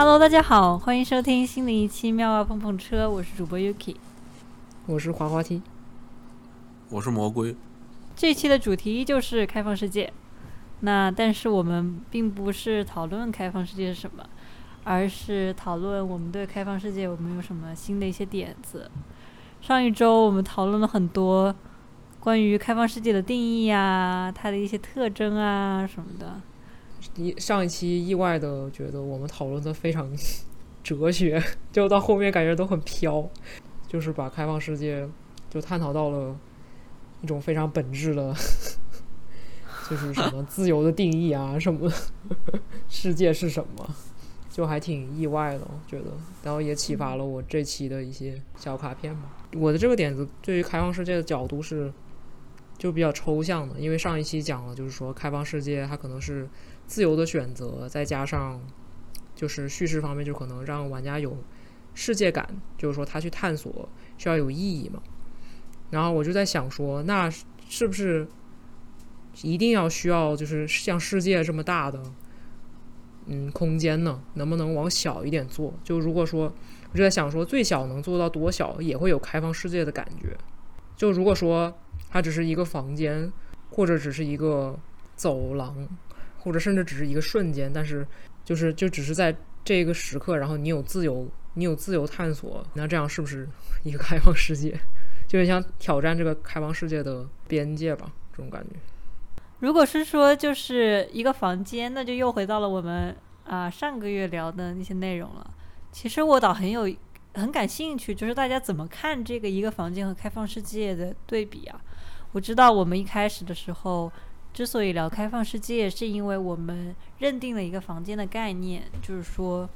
Hello，大家好，欢迎收听新的一期《妙蛙碰碰车》，我是主播 Yuki，我是滑滑梯，我是魔龟。这期的主题依旧是开放世界，那但是我们并不是讨论开放世界是什么，而是讨论我们对开放世界我们有什么新的一些点子。上一周我们讨论了很多关于开放世界的定义啊，它的一些特征啊什么的。一上一期意外的觉得我们讨论的非常 哲学，就到后面感觉都很飘，就是把开放世界就探讨到了一种非常本质的，就是什么自由的定义啊，什么世界是什么，就还挺意外的，我觉得，然后也启发了我这期的一些小卡片吧。我的这个点子对于开放世界的角度是就比较抽象的，因为上一期讲了，就是说开放世界它可能是。自由的选择，再加上就是叙事方面，就可能让玩家有世界感，就是说他去探索需要有意义嘛。然后我就在想说，那是不是一定要需要就是像世界这么大的嗯空间呢？能不能往小一点做？就如果说我就在想说，最小能做到多小也会有开放世界的感觉。就如果说它只是一个房间，或者只是一个走廊。或者甚至只是一个瞬间，但是就是就只是在这个时刻，然后你有自由，你有自由探索，那这样是不是 一个开放世界？就是想挑战这个开放世界的边界吧，这种感觉。如果是说就是一个房间，那就又回到了我们啊上个月聊的那些内容了。其实我倒很有很感兴趣，就是大家怎么看这个一个房间和开放世界的对比啊？我知道我们一开始的时候。之所以聊开放世界，是因为我们认定了一个房间的概念，就是说，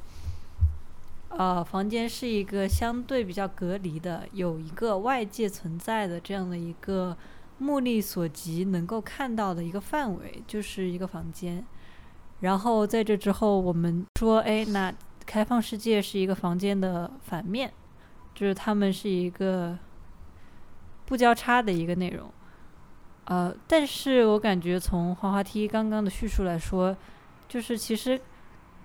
呃，房间是一个相对比较隔离的，有一个外界存在的这样的一个目力所及能够看到的一个范围，就是一个房间。然后在这之后，我们说，哎，那开放世界是一个房间的反面，就是它们是一个不交叉的一个内容。呃，但是我感觉从滑滑梯刚刚的叙述来说，就是其实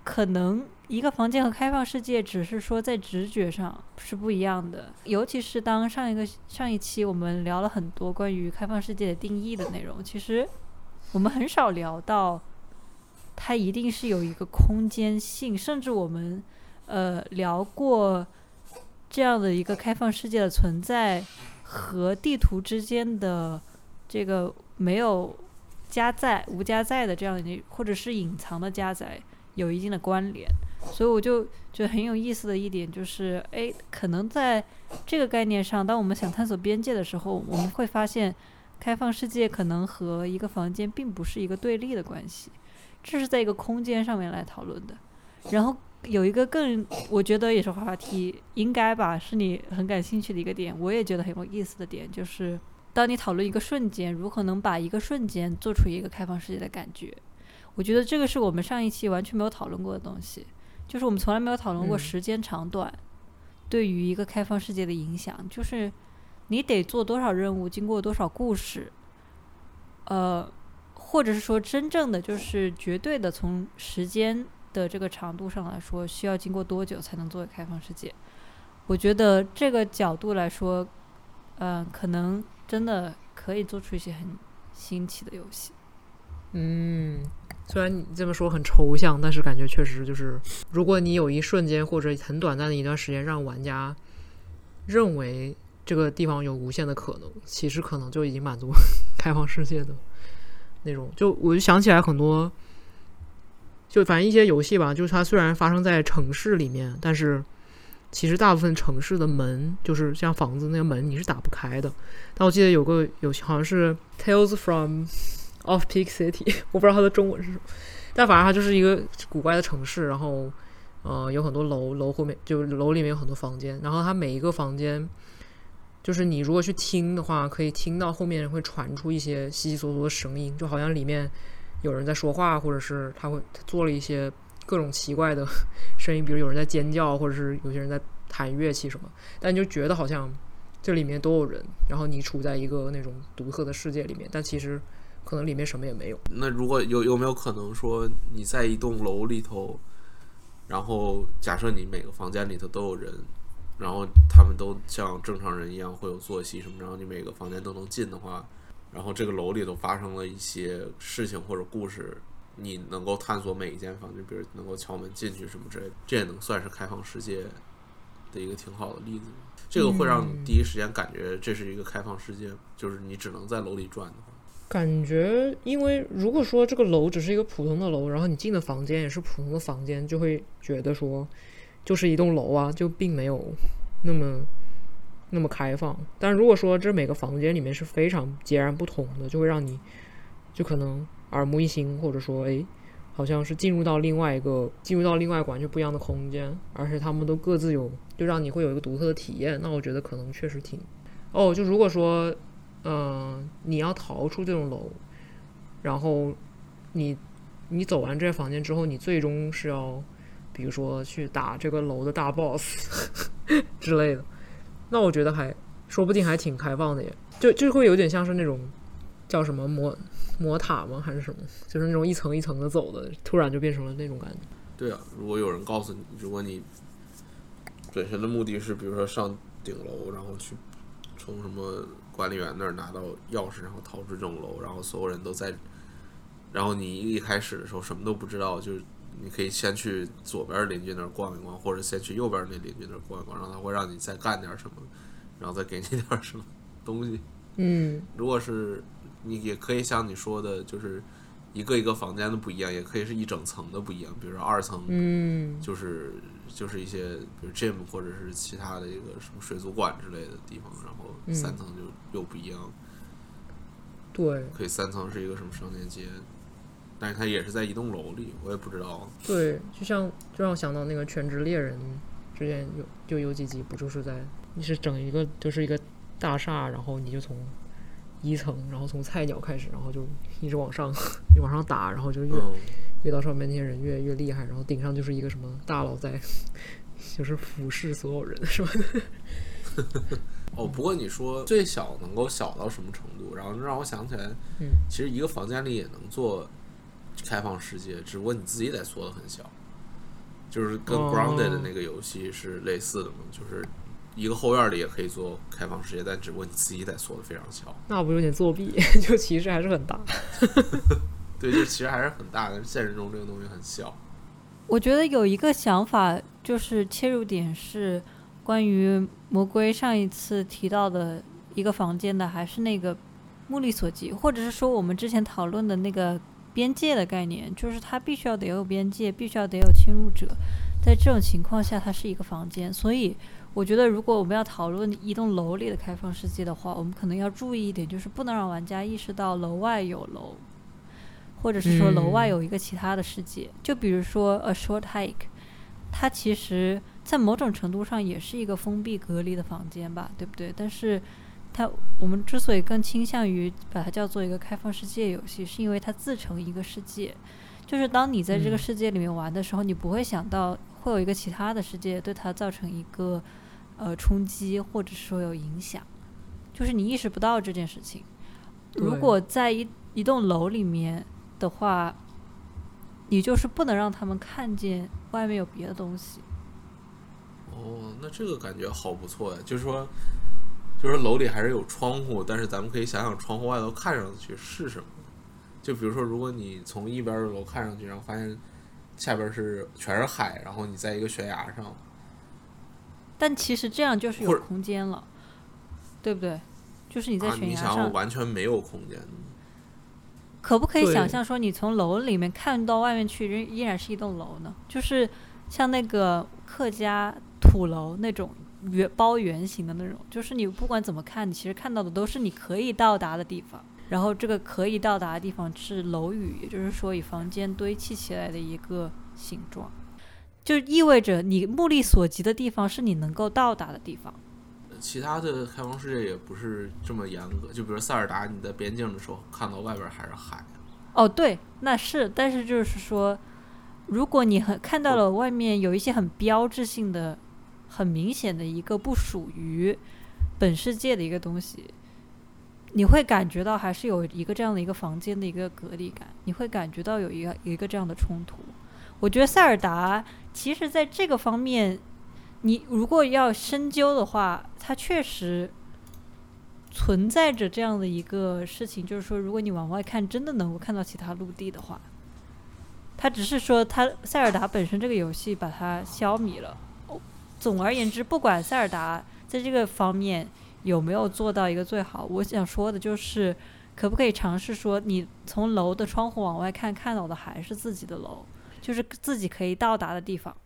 可能一个房间和开放世界只是说在直觉上是不一样的，尤其是当上一个上一期我们聊了很多关于开放世界的定义的内容，其实我们很少聊到它一定是有一个空间性，甚至我们呃聊过这样的一个开放世界的存在和地图之间的。这个没有加载、无加载的这样的，或者是隐藏的加载，有一定的关联。所以我就觉得很有意思的一点就是，哎，可能在这个概念上，当我们想探索边界的时候，我们会发现，开放世界可能和一个房间并不是一个对立的关系，这是在一个空间上面来讨论的。然后有一个更，我觉得也是话题，应该吧，是你很感兴趣的一个点，我也觉得很有意思的点，就是。当你讨论一个瞬间，如何能把一个瞬间做出一个开放世界的感觉？我觉得这个是我们上一期完全没有讨论过的东西，就是我们从来没有讨论过时间长短对于一个开放世界的影响。就是你得做多少任务，经过多少故事，呃，或者是说真正的就是绝对的从时间的这个长度上来说，需要经过多久才能作为开放世界？我觉得这个角度来说，嗯，可能。真的可以做出一些很新奇的游戏。嗯，虽然你这么说很抽象，但是感觉确实就是，如果你有一瞬间或者很短暂的一段时间，让玩家认为这个地方有无限的可能，其实可能就已经满足 开放世界的那种。就我就想起来很多，就反正一些游戏吧，就是它虽然发生在城市里面，但是。其实大部分城市的门，就是像房子那个门，你是打不开的。但我记得有个有好像是《Tales from Off Peak City 》，我不知道它的中文是什么，但反正它就是一个古怪的城市。然后，呃，有很多楼，楼后面就楼里面有很多房间。然后它每一个房间，就是你如果去听的话，可以听到后面会传出一些稀稀索索的声音，就好像里面有人在说话，或者是他会他做了一些。各种奇怪的 声音，比如有人在尖叫，或者是有些人在弹乐器什么，但就觉得好像这里面都有人，然后你处在一个那种独特的世界里面，但其实可能里面什么也没有。那如果有有没有可能说你在一栋楼里头，然后假设你每个房间里头都有人，然后他们都像正常人一样会有作息什么，然后你每个房间都能进的话，然后这个楼里头发生了一些事情或者故事，你能够探索每一间房间，比如能够敲门进去什么之类的，这也能算是开放世界的一个挺好的例子。这个会让你第一时间感觉这是一个开放世界，就是你只能在楼里转的。感觉，因为如果说这个楼只是一个普通的楼，然后你进的房间也是普通的房间，就会觉得说，就是一栋楼啊，就并没有那么那么开放。但如果说这每个房间里面是非常截然不同的，就会让你就可能耳目一新，或者说，哎，好像是进入到另外一个进入到另外完全不一样的空间，而且他们都各自有，就让你会有一个独特的体验。那我觉得可能确实挺哦，就如果说。嗯，你要逃出这种楼，然后你你走完这些房间之后，你最终是要，比如说去打这个楼的大 boss 之类的。那我觉得还说不定还挺开放的耶，就就会有点像是那种叫什么魔魔塔吗？还是什么？就是那种一层一层的走的，突然就变成了那种感觉。对啊，如果有人告诉你，如果你本身的目的是，比如说上顶楼，然后去从什么。管理员那儿拿到钥匙，然后逃出这栋楼，然后所有人都在。然后你一开始的时候什么都不知道，就是你可以先去左边邻居那儿逛一逛，或者先去右边那邻居那儿逛一逛，然后他会让你再干点什么，然后再给你 点什么东西。嗯，如果是你也可以像你说的，就是一个一个房间的不一样，也可以是一整层的不一样。比如说二层，嗯，就是就是一些比如 gym 或者是其他的一个什么水族馆之类的地方，然后三层就。又不一样，对，可以三层是一个什么商店街，但是它也是在一栋楼里，我也不知道。对，就像就让我想到那个《全职猎人》之前有就有几集，不就是在你是整一个就是一个大厦，然后你就从一层，然后从菜鸟开始，然后就一直往上，你往上打，然后就越越到上面那些人越越厉害，然后顶上就是一个什么大佬在，就是俯视所有人，是吧？哦，不过你说最小能够小到什么程度？然后让我想起来，嗯，其实一个房间里也能做开放世界，只不过你自己得缩的很小，就是跟 Grounded 的那个游戏是类似的嘛，就是一个后院里也可以做开放世界，但只不过你自己得缩的非常小。那不有点作弊？就其实还是很大。对，就其实还是很大，但是现实中这个东西很小。我觉得有一个想法，就是切入点是。关于魔龟上一次提到的一个房间的，还是那个目力所及，或者是说我们之前讨论的那个边界的概念，就是它必须要得有边界，必须要得有侵入者，在这种情况下，它是一个房间。所以，我觉得如果我们要讨论一栋楼里的开放世界的话，我们可能要注意一点，就是不能让玩家意识到楼外有楼，或者是说楼外有一个其他的世界。就比如说 A Short Hike，它其实。在某种程度上也是一个封闭隔离的房间吧，对不对？但是它我们之所以更倾向于把它叫做一个开放世界游戏，是因为它自成一个世界。就是当你在这个世界里面玩的时候，你不会想到会有一个其他的世界对它造成一个呃冲击，或者说有影响。就是你意识不到这件事情。如果在一一栋楼里面的话，你就是不能让他们看见外面有别的东西。哦，那这个感觉好不错呀！就是说，就是楼里还是有窗户，但是咱们可以想想窗户外头看上去是什么。就比如说，如果你从一边的楼看上去，然后发现下边是全是海，然后你在一个悬崖上，但其实这样就是有空间了，对不对？就是你在悬崖上完全没有空间。可不可以想象说，你从楼里面看到外面去，仍依然是一栋楼呢？就是像那个客家。土楼那种圆包圆形的那种，就是你不管怎么看，你其实看到的都是你可以到达的地方。然后这个可以到达的地方是楼宇，也就是说以房间堆砌起来的一个形状，就意味着你目力所及的地方是你能够到达的地方。其他的开放世界也不是这么严格，就比如塞尔达，你在边境的时候看到外边还是海。哦，对，那是，但是就是说，如果你很看到了外面有一些很标志性的。很明显的一个不属于本世界的一个东西，你会感觉到还是有一个这样的一个房间的一个隔离感，你会感觉到有一个有一个这样的冲突。我觉得塞尔达其实在这个方面，你如果要深究的话，它确实存在着这样的一个事情，就是说，如果你往外看，真的能够看到其他陆地的话，它只是说它塞尔达本身这个游戏把它消弭了。总而言之，不管塞尔达在这个方面有没有做到一个最好，我想说的就是，可不可以尝试说，你从楼的窗户往外看，看到的还是自己的楼，就是自己可以到达的地方。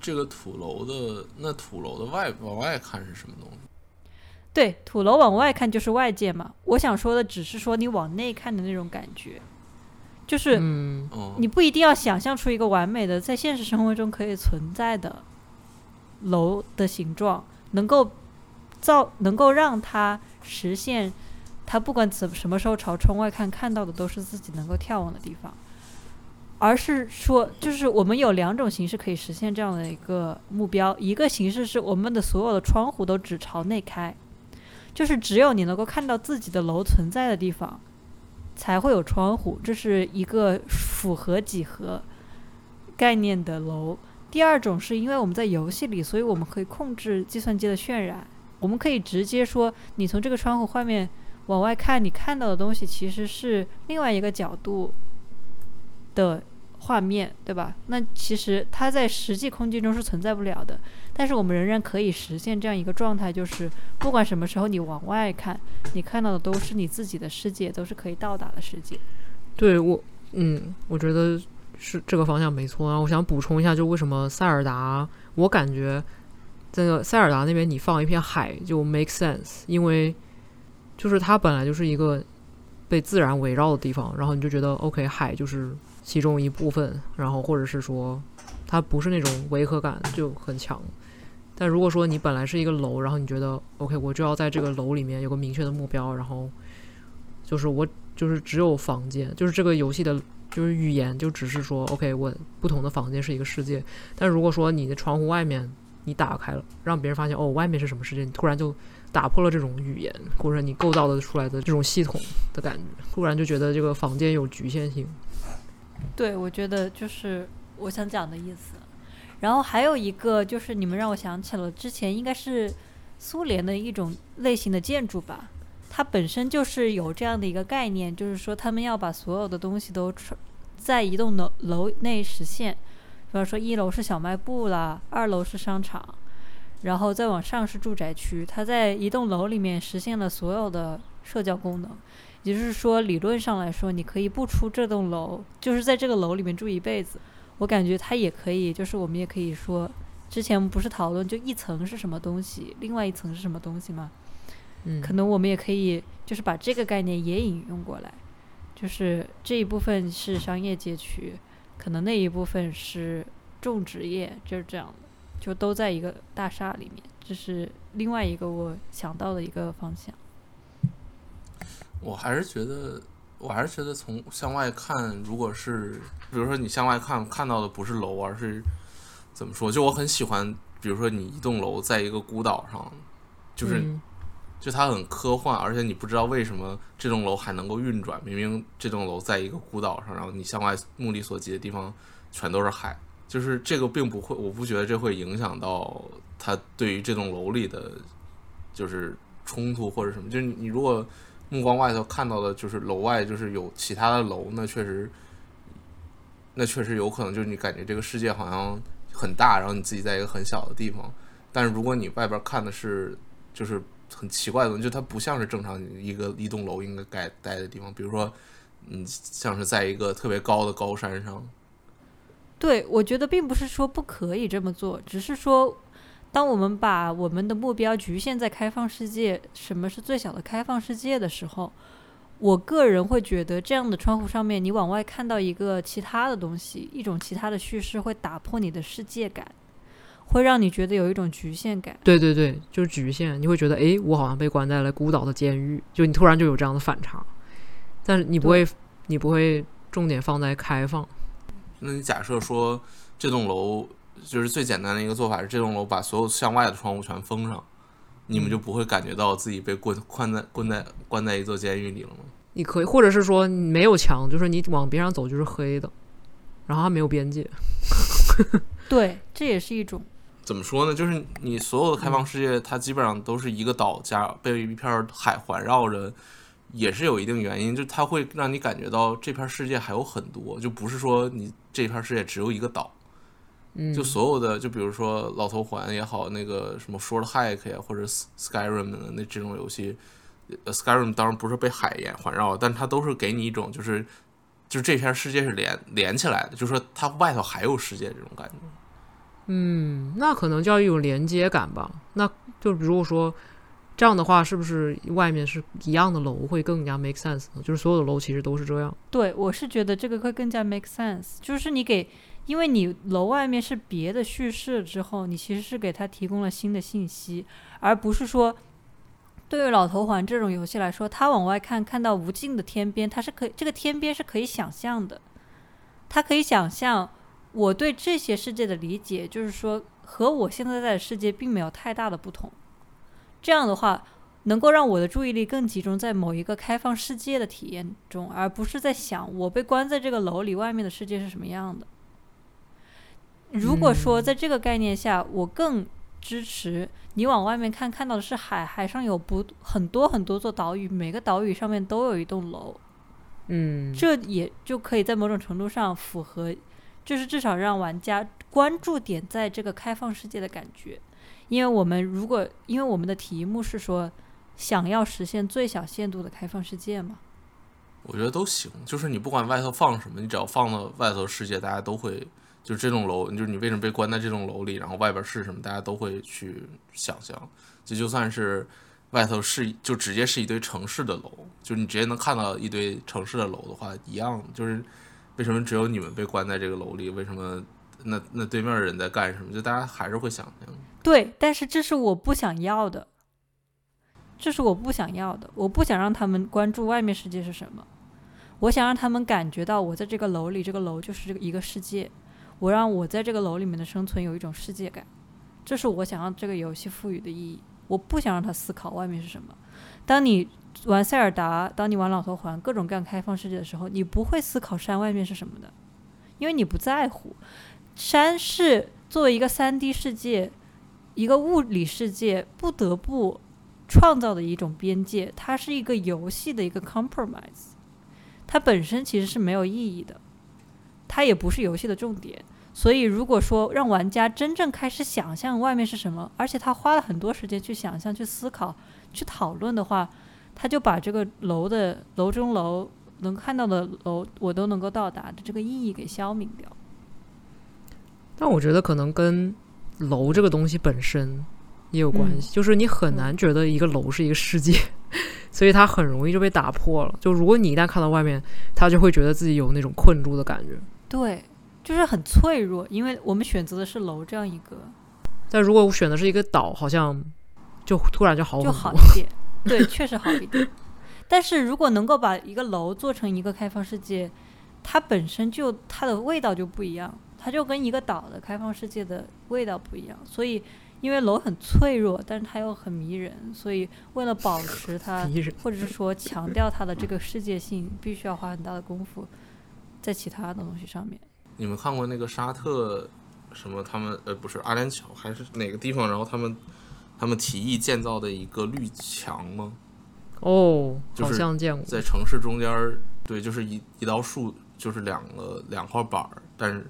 这个土楼的那土楼的外往外看是什么东西？对，土楼往外看就是外界嘛。我想说的只是说你往内看的那种感觉，就是你不一定要想象出一个完美的在现实生活中可以存在的楼的形状，能够造能够让它实现，它不管怎什么时候朝窗外看，看到的都是自己能够眺望的地方，而是说，就是我们有两种形式可以实现这样的一个目标，一个形式是我们的所有的窗户都只朝内开，就是只有你能够看到自己的楼存在的地方。才会有窗户，这是一个符合几何概念的楼。第二种是因为我们在游戏里，所以我们可以控制计算机的渲染，我们可以直接说，你从这个窗户外面往外看，你看到的东西其实是另外一个角度的画面，对吧？那其实它在实际空间中是存在不了的，但是我们仍然可以实现这样一个状态，就是不管什么时候你往外看，你看到的都是你自己的世界，都是可以到达的世界。对我，嗯，我觉得是这个方向没错。啊我想补充一下，就为什么塞尔达，我感觉这个塞尔达那边你放一片海就 make sense，因为就是它本来就是一个被自然围绕的地方，然后你就觉得 OK，海就是其中一部分，然后或者是说它不是那种违和感就很强。但如果说你本来是一个楼，然后你觉得 OK，我就要在这个楼里面有个明确的目标，然后就是我就是只有房间，就是这个游戏的，就是语言就只是说 OK，我不同的房间是一个世界。但如果说你的窗户外面你打开了，让别人发现哦，外面是什么世界，你突然就打破了这种语言，或者你构造的出来的这种系统的感觉，突然就觉得这个房间有局限性。对，我觉得就是我想讲的意思。然后还有一个就是你们让我想起了之前应该是苏联的一种类型的建筑吧，它本身就是有这样的一个概念，就是说他们要把所有的东西都传在一栋楼楼内实现。比方说一楼是小卖部啦，二楼是商场，然后再往上是住宅区。它在一栋楼里面实现了所有的社交功能。也就是说，理论上来说，你可以不出这栋楼，就是在这个楼里面住一辈子。我感觉它也可以，就是我们也可以说，之前不是讨论就一层是什么东西，另外一层是什么东西吗？嗯，可能我们也可以就是把这个概念也引用过来，就是这一部分是商业街区，可能那一部分是种植业，就是这样的，就都在一个大厦里面。这是另外一个我想到的一个方向。我还是觉得，我还是觉得从向外看，如果是比如说你向外看看到的不是楼，而是怎么说？就我很喜欢，比如说你一栋楼在一个孤岛上，就是、嗯就它很科幻，而且你不知道为什么这栋楼还能够运转。明明这栋楼在一个孤岛上，然后你向外目力所及的地方全都是海，就是这个并不会，我不觉得这会影响到它对于这栋楼里的就是冲突或者什么。就是你如果目光外头看到的就是楼外就是有其他的楼，那确实，那确实有可能就是你感觉这个世界好像很大，然后你自己在一个很小的地方。但是如果你外边看的是就是很奇怪的东西，就它不像是正常一个一栋楼应该该待的地方，比如说，嗯，像是在一个特别高的高山上，对，我觉得并不是说不可以这么做，只是说，当我们把我们的目标局限在开放世界，什么是最小的开放世界的时候，我个人会觉得这样的窗户上面，你往外看到一个其他的东西，一种其他的叙事，会打破你的世界感，会让你觉得有一种局限感。对对对，就是局限，你会觉得诶，我好像被关在了孤岛的监狱，就你突然就有这样的反差，但是你不会，你不会重点放在开放。那你假设说这栋楼就是最简单的一个做法是，这栋楼把所有向外的窗户全封上，你们就不会感觉到自己被关关在关在关在一座监狱里了吗？你可以，或者是说你没有墙，就是你往边上走就是黑的，然后它没有边界。对，这也是一种。怎么说呢？就是你所有的开放世界，它基本上都是一个岛加被一片海环绕着，也是有一定原因，就它会让你感觉到这片世界还有很多，就不是说你这片世界只有一个岛。嗯，就所有的，就比如说老头环也好，那个什么 Short Hike 呀，或者 Skyrim 的那这种游戏，Skyrim 当然不是被海沿环绕，但它都是给你一种就是，就是这片世界是连连起来的，就是说它外头还有世界这种感觉。嗯，那可能叫一种连接感吧。那就比如说这样的话，是不是外面是一样的楼会更加 make sense 呢？就是所有的楼其实都是这样。对，我是觉得这个会更加 make sense。就是你给，因为你楼外面是别的叙事之后，你其实是给他提供了新的信息，而不是说对于老头环这种游戏来说，他往外看看到无尽的天边，他是可以这个天边是可以想象的，他可以想象。我对这些世界的理解，就是说和我现在在的世界并没有太大的不同。这样的话，能够让我的注意力更集中在某一个开放世界的体验中，而不是在想我被关在这个楼里，外面的世界是什么样的。如果说在这个概念下，我更支持你往外面看，看到的是海，海上有不很多很多座岛屿，每个岛屿上面都有一栋楼。嗯，这也就可以在某种程度上符合。就是至少让玩家关注点在这个开放世界的感觉，因为我们如果因为我们的题目是说想要实现最小限度的开放世界嘛，我觉得都行。就是你不管外头放什么，你只要放到外头世界，大家都会就这栋楼，就是你为什么被关在这栋楼里，然后外边是什么，大家都会去想象。这就算是外头是就直接是一堆城市的楼，就是你直接能看到一堆城市的楼的话，一样就是。为什么只有你们被关在这个楼里？为什么那那对面的人在干什么？就大家还是会想。对，但是这是我不想要的，这是我不想要的。我不想让他们关注外面世界是什么，我想让他们感觉到我在这个楼里，这个楼就是这个一个世界。我让我在这个楼里面的生存有一种世界感，这是我想要这个游戏赋予的意义。我不想让他思考外面是什么。当你。玩塞尔达，当你玩老头环，各种各样开放世界的时候，你不会思考山外面是什么的，因为你不在乎。山是作为一个三 D 世界，一个物理世界不得不创造的一种边界，它是一个游戏的一个 compromise，它本身其实是没有意义的，它也不是游戏的重点。所以，如果说让玩家真正开始想象外面是什么，而且他花了很多时间去想象、去思考、去讨论的话，他就把这个楼的楼中楼能看到的楼，我都能够到达的这个意义给消泯掉。但我觉得可能跟楼这个东西本身也有关系，就是你很难觉得一个楼是一个世界，所以它很容易就被打破了。就如果你一旦看到外面，他就会觉得自己有那种困住的感觉。对，就是很脆弱，因为我们选择的是楼这样一个。但如果我选的是一个岛，好像就突然就好就好一点。对，确实好一点。但是如果能够把一个楼做成一个开放世界，它本身就它的味道就不一样，它就跟一个岛的开放世界的味道不一样。所以，因为楼很脆弱，但是它又很迷人，所以为了保持它，或者是说强调它的这个世界性，必须要花很大的功夫在其他的东西上面。你们看过那个沙特什么？他们呃，不是阿联酋还是哪个地方？然后他们。他们提议建造的一个绿墙吗？哦，好像见过，在城市中间儿，对，就是一一道树，就是两个两块板儿，但是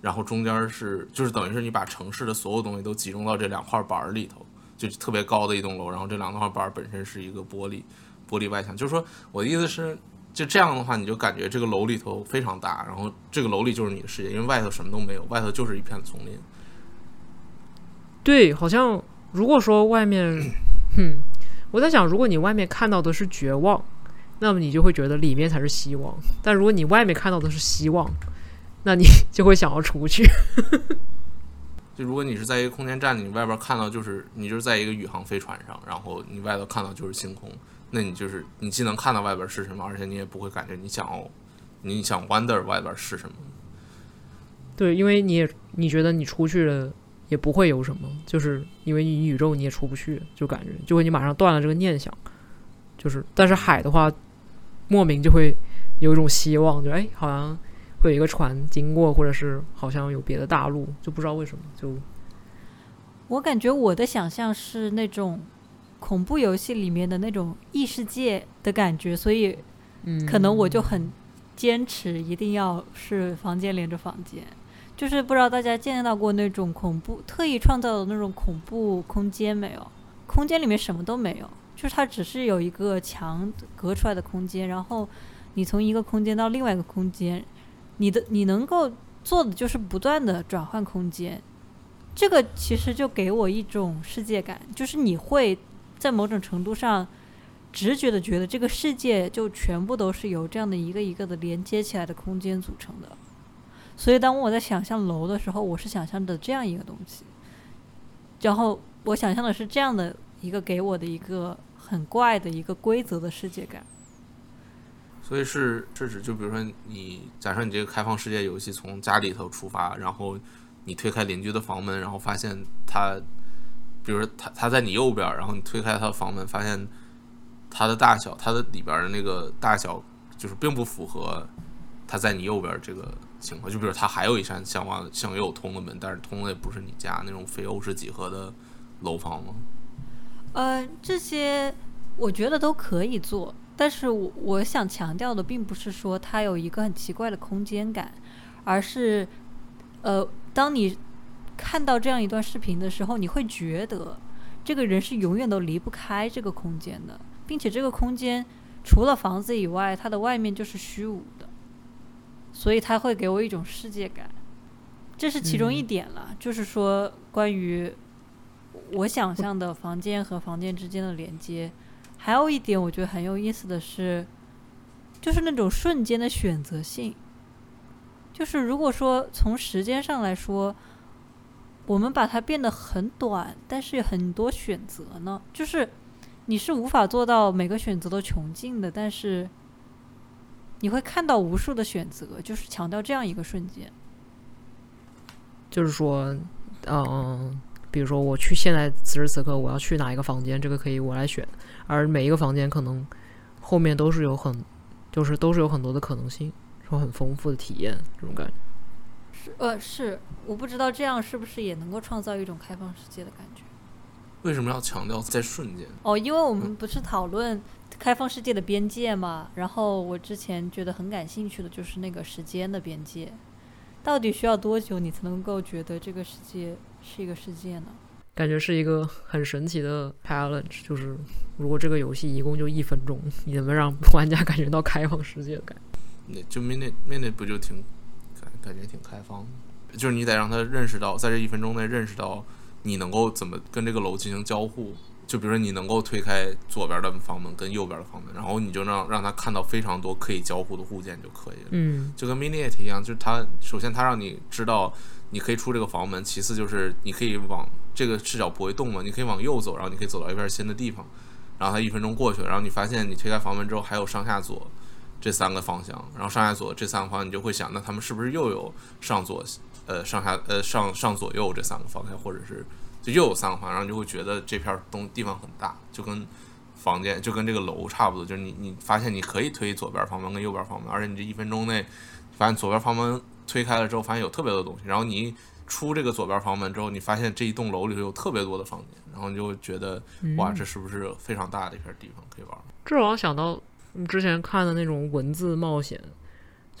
然后中间是，就是等于是你把城市的所有东西都集中到这两块板儿里头，就特别高的一栋楼，然后这两块板儿本身是一个玻璃玻璃外墙，就是说我的意思是，就这样的话，你就感觉这个楼里头非常大，然后这个楼里就是你的世界，因为外头什么都没有，外头就是一片丛林。对，好像。如果说外面，哼，我在想，如果你外面看到的是绝望，那么你就会觉得里面才是希望；但如果你外面看到的是希望，那你就会想要出去。就如果你是在一个空间站，你外边看到就是你就是在一个宇航飞船上，然后你外头看到就是星空，那你就是你既能看到外边是什么，而且你也不会感觉你想要你想 wonder 外边是什么。对，因为你也你觉得你出去了。也不会有什么，就是因为你宇宙你也出不去，就感觉就会你马上断了这个念想，就是但是海的话，莫名就会有一种希望，就哎好像会有一个船经过，或者是好像有别的大陆，就不知道为什么就我感觉我的想象是那种恐怖游戏里面的那种异世界的感觉，所以嗯，可能我就很坚持一定要是房间连着房间。就是不知道大家见到过那种恐怖特意创造的那种恐怖空间没有？空间里面什么都没有，就是它只是有一个墙隔出来的空间，然后你从一个空间到另外一个空间，你的你能够做的就是不断的转换空间。这个其实就给我一种世界感，就是你会在某种程度上直觉的觉得这个世界就全部都是由这样的一个一个的连接起来的空间组成的。所以当我在想象楼的时候，我是想象的这样一个东西，然后我想象的是这样的一个给我的一个很怪的一个规则的世界感。所以是是指就比如说你假设你这个开放世界游戏从家里头出发，然后你推开邻居的房门，然后发现他，比如说他他在你右边，然后你推开他的房门，发现他的大小，他的里边的那个大小就是并不符合他在你右边这个情况。就比如他还有一扇向往向右通的门，但是通的也不是你家那种非欧式几何的楼房吗？呃，这些我觉得都可以做，但是我我想强调的并不是说它有一个很奇怪的空间感，而是，呃，当你看到这样一段视频的时候，你会觉得这个人是永远都离不开这个空间的，并且这个空间除了房子以外，它的外面就是虚无，所以它会给我一种世界感，这是其中一嗯点了，就是说关于。我想象的房间和房间之间的连接，还有一点我觉得很有意思的是，就是那种瞬间的选择性。就是如果说从时间上来说，我们把它变得很短，但是有很多选择呢，就是你是无法做到每个选择都穷尽的，但是你会看到无数的选择，就是强调这样一个瞬间。就是说，嗯、比如说我去现在此时此刻我要去哪一个房间，这个可以我来选，而每一个房间可能后面都是有很，就是都是有很多的可能性，有很丰富的体验，这种感觉。是呃，是我不知道这样是不是也能够创造一种开放世界的感觉。为什么要强调在瞬间？哦，因为我们不是讨论开放世界的边界嘛，然后我之前觉得很感兴趣的就是那个时间的边界，到底需要多久你才能够觉得这个世界是一个世界呢？感觉是一个很神奇的 challenge，就是如果这个游戏一共就一分钟，你能不能让玩家感觉到开放世界的感觉？那就 minute minute 不就挺感感觉挺开放的，就是你得让他认识到，在这一分钟内认识到你能够怎么跟这个楼进行交互。就比如说你能够推开左边的房门跟右边的房门，然后你就让让他看到非常多可以交互的物件就可以了。嗯就跟 Minute 一样，就是它首先它让你知道你可以出这个房门，其次就是你可以往这个视角不会动嘛，你可以往右走，然后你可以走到一片新的地方，然后它一分钟过去了，然后你发现你推开房门之后还有上下左这三个方向，然后上下左这三个方向你就会想，那他们是不是又有上左呃上下呃上上左右这三个方向，或者是就又有三个方，然后你就会觉得这片东地方很大，就跟。房间就跟这个楼差不多，就是你你发现你可以推左边房门跟右边房门，而且你这一分钟内发现左边房门推开了之后，发现有特别多东西，然后你一出这个左边房门之后，你发现这一栋楼里头有特别多的房间，然后你就会觉得哇，这是不是非常大的一片地方可以玩？这让我想到你之前看的那种文字冒险，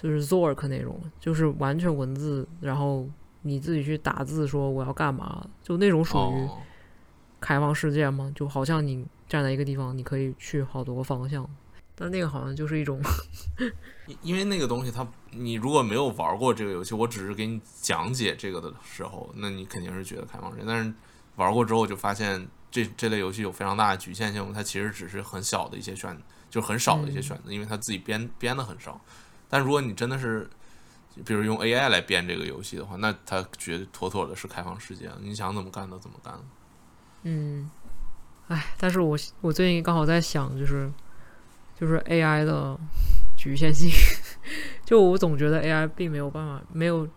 就是 Zork 那种，就是完全文字，然后你自己去打字说我要干嘛，就那种属于哦，开放世界吗？就好像你站在一个地方，你可以去好多个方向，但那个好像就是一种因因为那个东西它你如果没有玩过这个游戏，我只是给你讲解这个的时候，那你肯定是觉得开放世界，但是玩过之后就发现这这类游戏有非常大的局限性，它其实只是很小的一些选，就很少的一些选择，因为它自己编编的很少。但如果你真的是，比如用 AI 来编这个游戏的话，那它绝对妥妥的是开放世界，你想怎么干都怎么干。嗯，哎，但是我我最近刚好在想，就是就是 AI 的局限性，就我总觉得 AI 并没有办法，没有，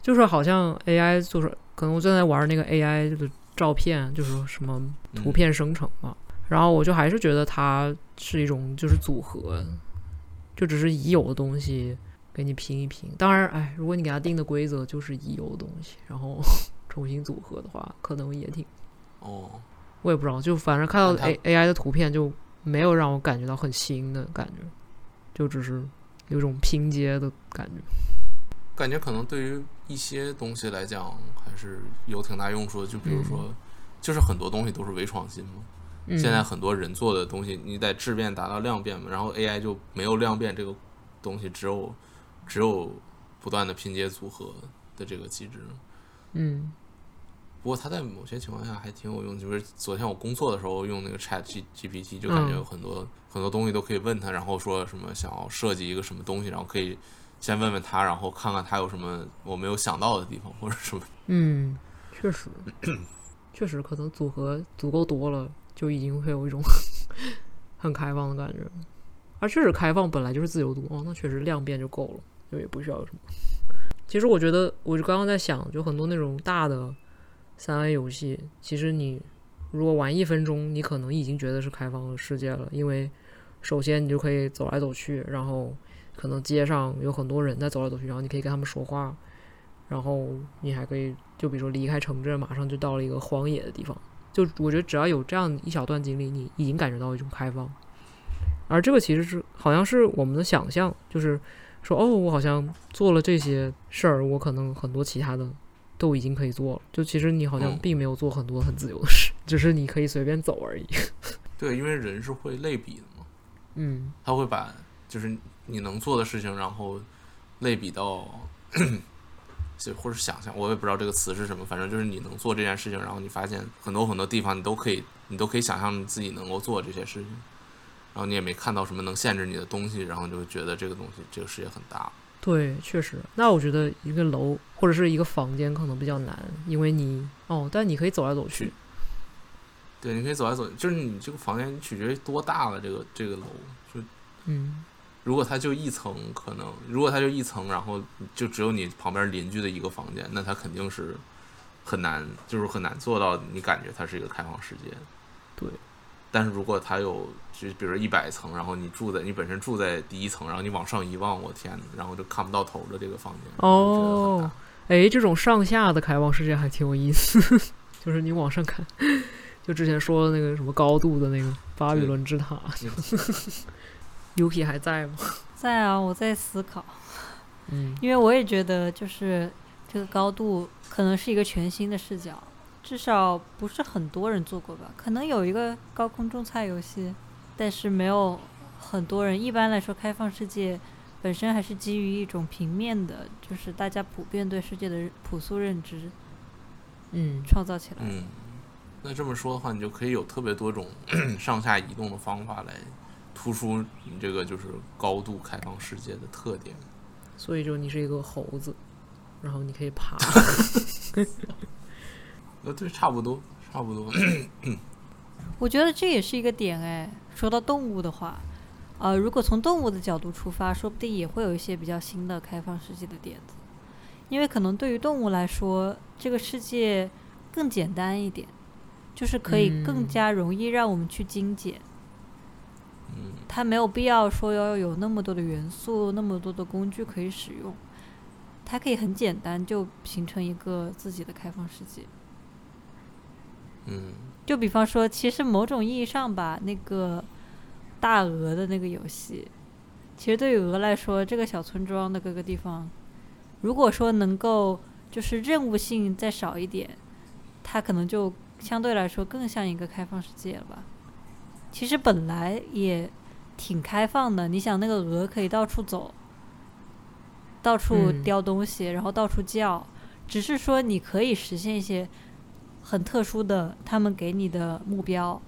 就是好像 AI 就是可能我正在玩那个 AI 的照片，就是什么图嗯。片生成嘛，然后我就还是觉得它是一种就是组合，就只是已有的东西给你拼一拼。当然，哎，如果你给他定的规则就是已有的东西，然后 重新组合的话，可能也挺……哦，我也不知道，就反正看到 A A I 的图片就没有让我感觉到很新的感觉，就只是有种拼接的感觉。感觉可能对于一些东西来讲还是有挺大用处的，就比如说，就是很多东西都是微创新嘛。嗯、现在很多人做的东西，你得质变达到量变嘛，然后 AI 就没有量变这个东西，只有只有不断的拼接组合的这个机制。嗯不过它在某些情况下还挺有用，就是昨天我工作的时候用那个 Chat G GPT，就感觉嗯有很多、很多东西都可以问他，然后说什么想要设计一个什么东西，然后可以先问问他，然后看看他有什么我没有想到的地方或者什么。嗯，确实，确实可能组合足够多了，就已经会有一种 很开放的感觉。而确实开放本来就是自由度哦，那确实量变就够了，就也不需要什么。其实我觉得，我就刚刚在想，就很多那种大的三 A 游戏，其实你如果玩一分钟，你可能已经觉得是开放的世界了，因为首先你就可以走来走去，然后可能街上有很多人在走来走去，然后你可以跟他们说话，然后你还可以就比如说离开城镇，马上就到了一个荒野的地方。就我觉得只要有这样一小段经历，你已经感觉到一种开放。而这个其实是好像是我们的想象，就是说哦，我好像做了这些事儿，我可能很多其他的都已经可以做了。就其实你好像嗯并没有做很多很自由的事，只是你可以随便走而已。对，因为人是会类比的嘛，嗯他会把就是你能做的事情，然后类比到，就或者想象，我也不知道这个词是什么，反正就是你能做这件事情，然后你发现很多很多地方你都可以，你都可以想象你自己能够做这些事情，然后你也没看到什么能限制你的东西，然后你就会觉得这个东西这个世界很大。对，确实。那我觉得一个楼或者是一个房间可能比较难，因为你哦，但你可以走来走去。对，你可以走来走，就是你这个房间取决于多大了，这个这个楼就嗯如果它就一层，可能如果它就一层，然后就只有你旁边邻居的一个房间，那它肯定是很难，就是很难做到你感觉它是一个开放世界。对。但是如果它有，就比如一百层，然后你住在你本身住在第一层，然后你往上一望，我天呐，然后就看不到头的这个房间。哦，哎，这种上下的开放世界还挺有意思，就是你往上看，就之前说的那个什么高度的那个巴比伦之塔，Yuki 还在吗？在啊，我在思考，嗯因为我也觉得就是这个高度可能是一个全新的视角，至少不是很多人做过吧？可能有一个高空种菜游戏，但是没有很多人。一般来说，开放世界本身还是基于一种平面的，就是大家普遍对世界的朴素认知嗯创造起来。嗯，那这么说的话，你就可以有特别多种 上下移动的方法来突出你这个就是高度开放世界的特点。所以就你是一个猴子，然后你可以爬。呃，对，差不多，差不多。我觉得这也是一个点哎。说到动物的话，呃，如果从动物的角度出发，说不定也会有一些比较新的开放世界的点子。因为可能对于动物来说，这个世界更简单一点，就是可以更嗯加容易让我们去精简。嗯，它没有必要说要有那么多的元素、那么多的工具可以使用，它可以很简单就形成一个自己的开放世界。嗯，就比方说，其实某种意义上吧，那个大鹅的那个游戏，其实对于鹅来说，这个小村庄的各个地方，如果说能够就是任务性再少一点，它可能就相对来说更像一个开放世界了吧。其实本来也挺开放的，你想那个鹅可以到处走，到处嗯叼东西，然后到处叫，只是说你可以实现一些很特殊的他们给你的目标，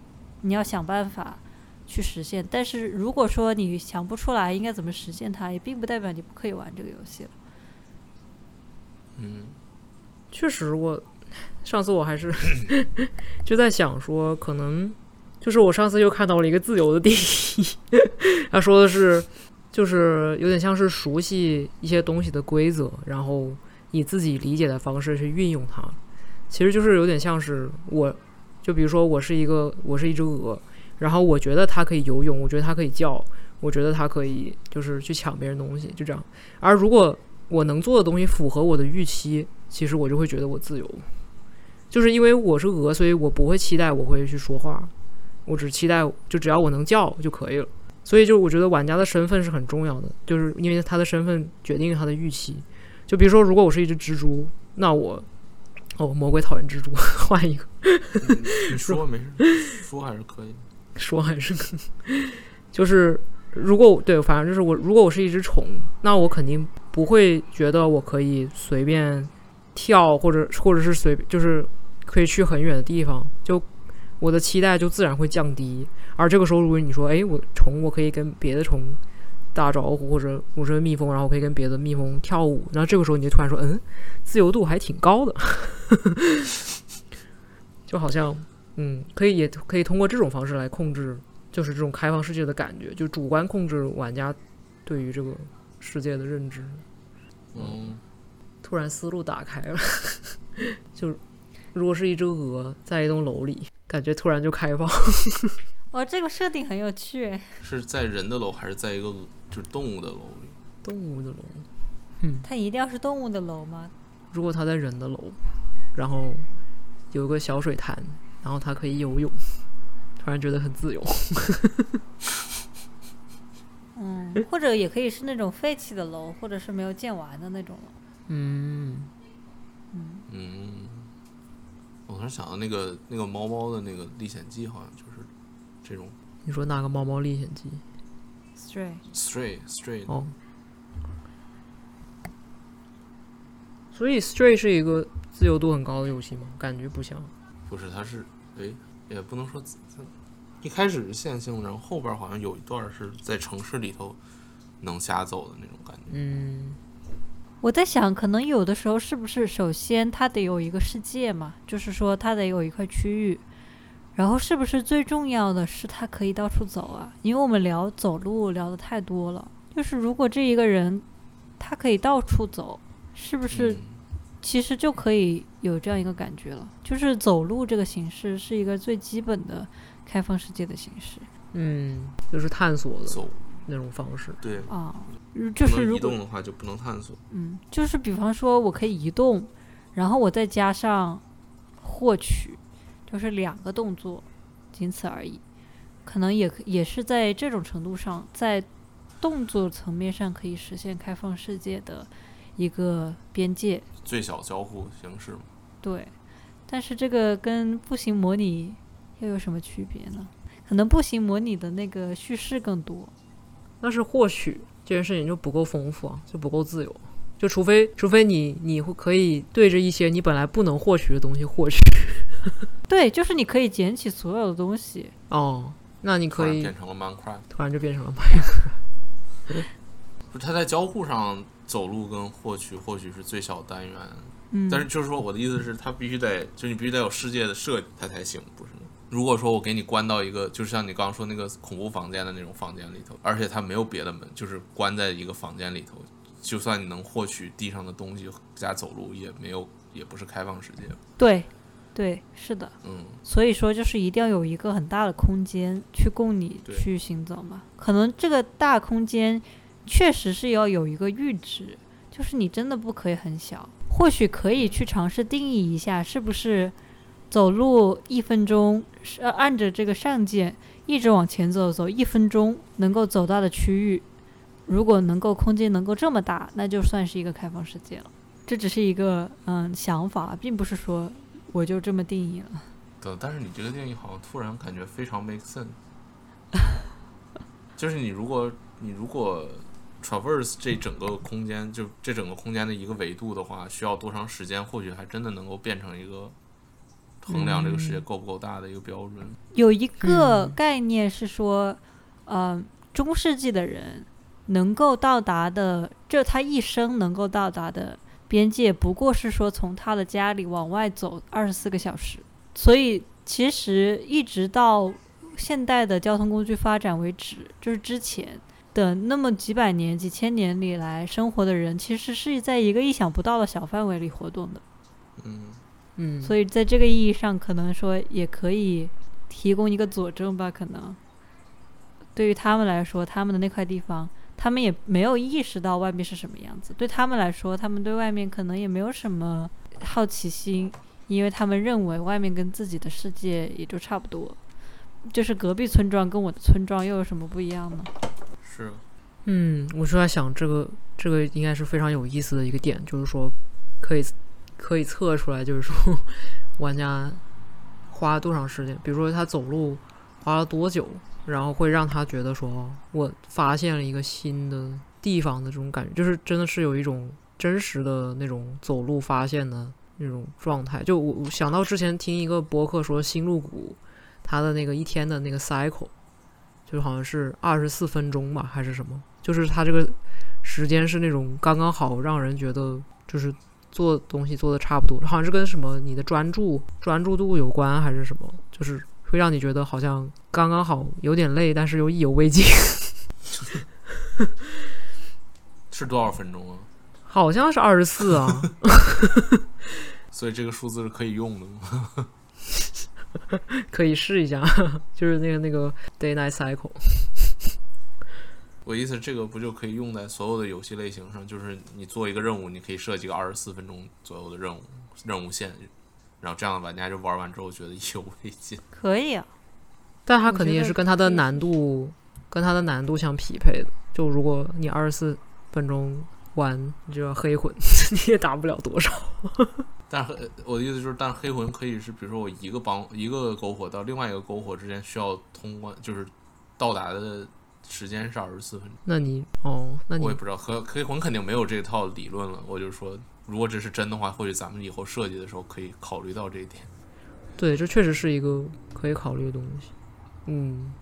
你要想办法去实现。但是如果说你想不出来应该怎么实现它，也并不代表你不可以玩这个游戏了。嗯，确实我，上次我还是 就在想说，可能就是我上次又看到了一个自由的定义，他说的是，就是有点像是熟悉一些东西的规则，然后以自己理解的方式去运用它。其实就是有点像是我，就比如说我是一个我是一只鹅，然后我觉得它可以游泳，我觉得它可以叫，我觉得它可以就是去抢别人东西，就这样。而如果我能做的东西符合我的预期，其实我就会觉得我自由。就是因为我是鹅，所以我不会期待我会去说话，我只期待就只要我能叫就可以了。所以就我觉得玩家的身份是很重要的，就是因为他的身份决定他的预期。就比如说，如果我是一只蜘蛛，那我哦，魔鬼讨厌蜘蛛，换一个你 说没事，说还是可以。说还是可以就是如果对，反正就是我，如果我是一只虫，那我肯定不会觉得我可以随便跳，或者或者是随就是可以去很远的地方，就我的期待就自然会降低。而这个时候，如果你说，哎，我虫我可以跟别的虫打招呼，或者我是蜜蜂，然后可以跟别的蜜蜂跳舞，然后这个时候你就突然说，嗯，自由度还挺高的，就好像嗯，可以也可以通过这种方式来控制，就是这种开放世界的感觉，就主观控制玩家对于这个世界的认知。嗯，突然思路打开了，就如果是一只鹅在一栋楼里，感觉突然就开放。哇，这个设定很有趣。是在人的楼还是在一个就是动物的楼里？动物的楼，嗯它一定要是动物的楼吗？如果它在人的楼，然后有个小水潭，然后它可以游泳，突然觉得很自由。嗯，或者也可以是那种废弃的楼，或者是没有建完的那种楼。嗯，嗯，我突然想到那个那个猫猫的那个历险记，好像就是这种你说那个《猫猫历险记》Stray，stray stray 哦，所以 Stray 是一个自由度很高的游戏吗？感觉不像。不是，它是哎，也不能说一开始是线性，然后后边好像有一段是在城市里头能瞎走的那种感觉。嗯我在想，可能有的时候是不是首先它得有一个世界嘛，就是说它得有一块区域，然后是不是最重要的是他可以到处走啊？因为我们聊走路聊的太多了，就是如果这一个人他可以到处走，是不是嗯其实就可以有这样一个感觉了？就是走路这个形式是一个最基本的开放世界的形式嗯，就是探索的走那种方式。对，啊，如就是如果移动的话就不能探索。嗯，就是比方说，我可以移动，然后我再加上获取，就是两个动作，仅此而已。可能也可也是在这种程度上，在动作层面上可以实现开放世界的一个边界。最小交互形式嘛，对，但是这个跟步行模拟又有什么区别呢？可能步行模拟的那个叙事更多。但是获取这件事情就不够丰富啊，就不够自由。就除非除非你你会可以对着一些你本来不能获取的东西获取对，就是你可以捡起所有的东西。哦，那你可以然变成了 Minecraft。突然就变成了 不是，它在交互上走路跟获取或许是最小单元，嗯，但是就是说我的意思是，它必须得，就你必须得有世界的设计，它才行，不是吗？如果说我给你关到一个，就是像你刚刚说那个恐怖房间的那种房间里头，而且它没有别的门，就是关在一个房间里头，就算你能获取地上的东西加走路，也没有，也不是开放世界。对，对，是的。嗯，所以说，就是一定要有一个很大的空间去供你去行走嘛。可能这个大空间确实是要有一个阈值，就是你真的不可以很小。或许可以去尝试定义一下，是不是走路一分钟，是呃按着这个上键一直往前走，走一分钟能够走到的区域，如果能够空间能够这么大，那就算是一个开放世界了。这只是一个嗯想法，并不是说我就这么定义了。对，但是你这个定义好像突然感觉非常 make sense，就是你如果你如果 traverse 这整个空间，就这整个空间的一个维度的话，需要多长时间？或许还真的能够变成一个衡量这个世界够不够大的一个标准。有一个嗯概念是说，呃，中世纪的人能够到达的，这他一生能够到达的边界，不过是说从他的家里往外走二十四个小时。所以其实一直到现代的交通工具发展为止，就是之前的那么几百年、几千年里来生活的人，其实是在一个意想不到的小范围里活动的。嗯，嗯，所以在这个意义上，可能说也可以提供一个佐证吧，可能。对于他们来说，他们的那块地方，他们也没有意识到外面是什么样子。对他们来说，他们对外面可能也没有什么好奇心，因为他们认为外面跟自己的世界也就差不多。就是隔壁村庄跟我的村庄又有什么不一样呢？是，嗯，我就在想，这个这个应该是非常有意思的一个点，就是说可以可以测出来，就是说 玩家花多长时间，比如说他走路花了多久，然后会让他觉得说我发现了一个新的地方的这种感觉，就是真的是有一种真实的那种走路发现的那种状态。就我想到之前听一个博客说新入谷。他的那个一天的那个 cycle，就好像是二十四分钟吧，还是什么？就是他这个时间是那种刚刚好，让人觉得就是做东西做的差不多，好像是跟什么你的专注专注度有关，还是什么？就是会让你觉得好像刚刚好，有点累，但是又意犹未尽。是多少分钟啊？好像是二十四啊。所以这个数字是可以用的吗？可以试一下，就是那个那个 day night cycle。我意思，这个不就可以用在所有的游戏类型上？就是你做一个任务，你可以设计个二十四分钟左右的任务任务线，然后这样的玩家就玩完之后觉得意犹未尽。可以啊，但他肯定也是跟他的难度跟他的难度相匹配的。就如果你二十四分钟玩，你就要黑魂，你也打不了多少。但是我的意思就是，但是黑魂可以是，比如说我一个帮一个篝火到另外一个篝火之间需要通关，就是到达的时间是二十四分钟。那你哦，那你我也不知道，黑黑魂肯定没有这套理论了。我就说，如果这是真的话，或许咱们以后设计的时候可以考虑到这一点。对，这确实是一个可以考虑的东西。嗯，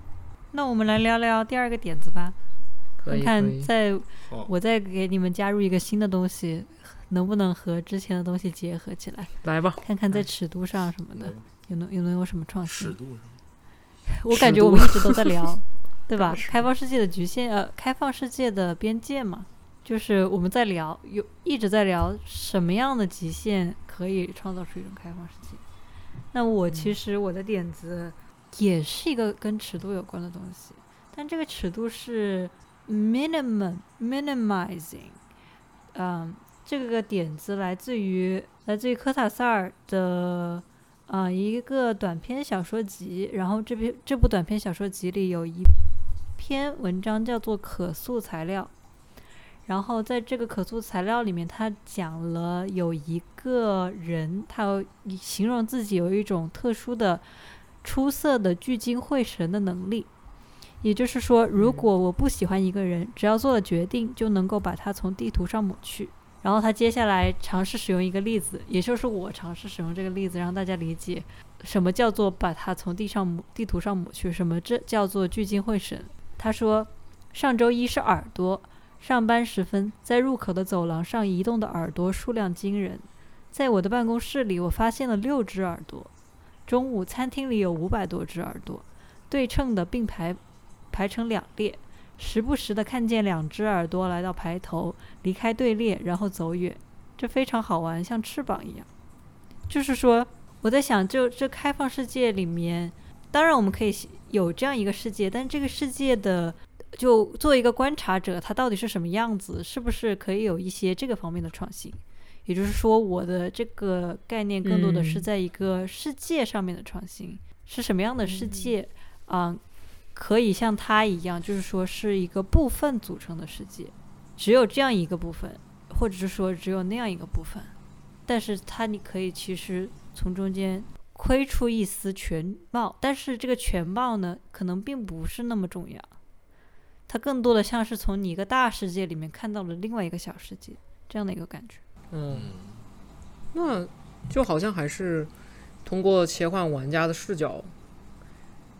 那我们来聊聊第二个点子吧。看可以。看在好我再给你们加入一个新的东西，能不能和之前的东西结合起来？来吧，看看在尺度上什么的，有能有能有什么创新？尺度上，我感觉我们一直都在聊，对吧？开放世界的局限，呃，开放世界的边界嘛，就是我们在聊，有一直在聊什么样的极限可以创造出一种开放世界。那我其实我的点子也是一个跟尺度有关的东西，但这个尺度是 minimum minimizing，嗯，这个点子来自于来自于科塔萨尔的啊、一个短篇小说集，然后这篇这部短篇小说集里有一篇文章叫做《可塑材料》，然后在这个可塑材料里面，他讲了有一个人，他形容自己有一种特殊的、出色的聚精会神的能力。也就是说，如果我不喜欢一个人，只要做了决定，就能够把他从地图上抹去。然后他接下来尝试使用一个例子，也就是我尝试使用这个例子，让大家理解什么叫做把它从地上抹地图上抹去，什么这叫做聚精会神。他说，上周一是耳朵，上班时分，在入口的走廊上移动的耳朵数量惊人。在我的办公室里，我发现了六只耳朵。中午，餐厅里有五百多只耳朵，对称的并排排成两列。时不时的看见两只耳朵来到排头，离开队列，然后走远，这非常好玩，像翅膀一样。就是说，我在想，就这开放世界里面，当然我们可以有这样一个世界，但这个世界的，就作为一个观察者，它到底是什么样子，是不是可以有一些这个方面的创新？也就是说，我的这个概念更多的是嗯。在一个世界上面的创新，是什么样的世界啊、可以像它一样，就是说是一个部分组成的世界，只有这样一个部分，或者是说只有那样一个部分，但是它你可以其实从中间窥出一丝全貌，但是这个全貌呢，可能并不是那么重要，它更多的像是从你一个大世界里面看到了另外一个小世界这样的一个感觉。嗯，嗯，那就好像还是通过切换玩家的视角，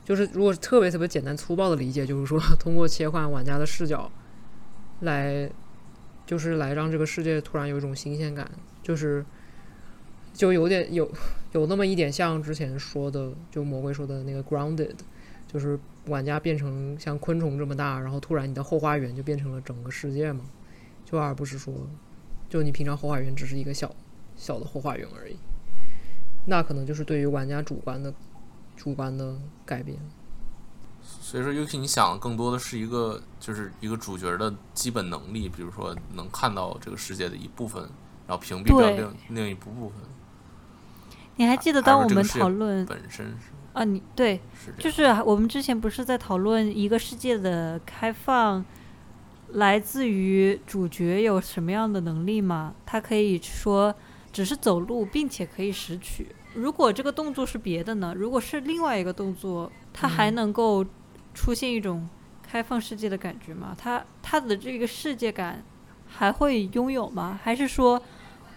就是如果特别特别简单粗暴的理解，就是说 通过切换玩家的视角来，就是来让这个世界突然有一种新鲜感，就是就有点有有那么一点像之前说的，就魔鬼说的那个 grounded，就是玩家变成像昆虫这么大，然后突然你的后花园就变成了整个世界嘛，就而不是说就你平常后花园只是一个小小的后花园而已，那可能就是对于玩家主观的主观的改变。所以说，Yuki，你想的更多的是一个，就是一个主角的基本能力，比如说能看到这个世界的一部分，然后屏蔽掉另另一部部分。你还记得当我们讨论本身是啊，你对，是就是我们之前不是在讨论一个世界的开放，来自于主角有什么样的能力吗？他可以说只是走路，并且可以拾取。如果这个动作是别的呢？如果是另外一个动作，他还嗯能够出现一种开放世界的感觉吗？他他的这个世界感还会拥有吗？还是说？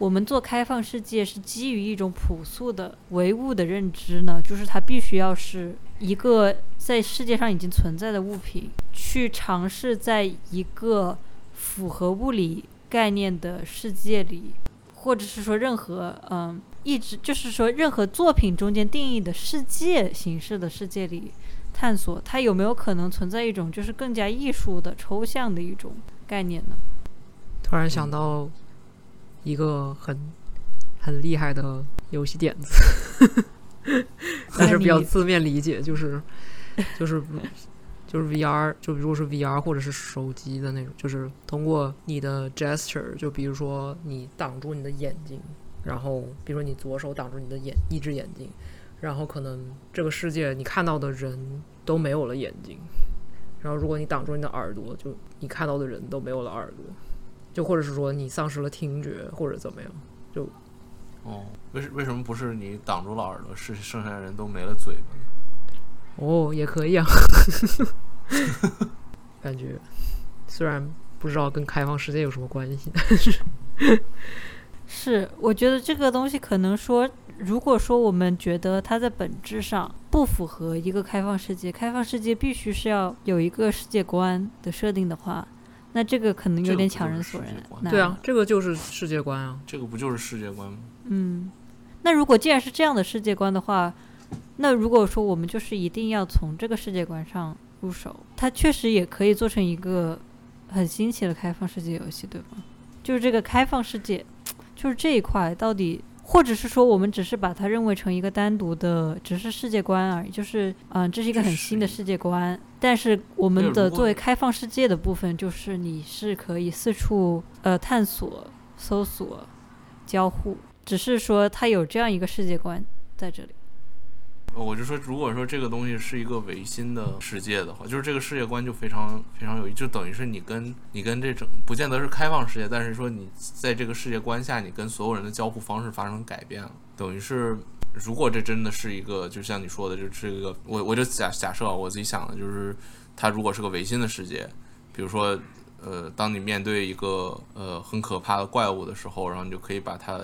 我们做开放世界是基于一种朴素的唯物的认知呢，就是它必须要是一个在世界上已经存在的物品，去尝试在一个符合物理概念的世界里，或者是说任何嗯，一直就是说任何作品中间定义的世界形式的世界里探索，它有没有可能存在一种就是更加艺术的抽象的一种概念呢？突然想到一个很很厉害的游戏点子，但是比较字面理解，就是就是就是 VR，就如果是 VR 或者是手机的那种，就是通过你的 gesture，就比如说你挡住你的眼睛，然后比如说你左手挡住你的眼一只眼睛，然后可能这个世界你看到的人都没有了眼睛，然后如果你挡住你的耳朵，就你看到的人都没有了耳朵。就或者是说你丧失了听觉，或者怎么样？就哦，为什为什么不是你挡住了耳朵，是剩下的人都没了嘴巴呢？哦，也可以啊。感觉虽然不知道跟开放世界有什么关系，但是 是，我觉得这个东西可能说，如果说我们觉得它在本质上不符合一个开放世界，开放世界必须是要有一个世界观的设定的话，那这个可能有点强人所难，对啊这个就是世界观啊。这个不就是世界观吗？嗯，那如果既然是这样的世界观的话，那如果说我们就是一定要从这个世界观上入手，它确实也可以做成一个很新奇的开放世界游戏，对吗？就是这个开放世界，就是这一块到底，或者是说我们只是把它认为成一个单独的，只是世界观而已，就是嗯、这是一个很新的世界观，但是我们的作为开放世界的部分，就是你是可以四处呃探索、搜索、交互，只是说它有这样一个世界观在这里。我就说，如果说这个东西是一个唯心的世界的话，就是这个世界观就非常非常有意，就等于是你跟你跟这整不见得是开放世界，但是说你在这个世界观下，你跟所有人的交互方式发生改变了，等于是。如果这真的是一个，就像你说的，就是一个，我我就假假设啊我自己想的，就是它如果是个唯心的世界，比如说，呃，当你面对一个呃很可怕的怪物的时候，然后你就可以把它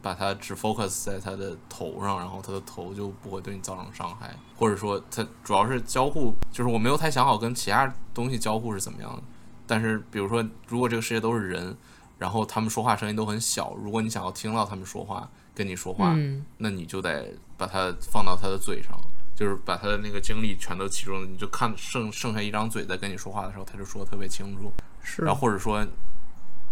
把它只 focus 在它的头上，然后它的头就不会对你造成伤害，或者说它主要是交互，就是我没有太想好跟其他东西交互是怎么样的。但是比如说，如果这个世界都是人，然后他们说话声音都很小，如果你想要听到他们说话，跟你说话，嗯，那你就得把它放到他的嘴上，就是把他的那个精力全都集中，你就看剩剩下一张嘴在跟你说话的时候，他就说的特别清楚。是然后或者说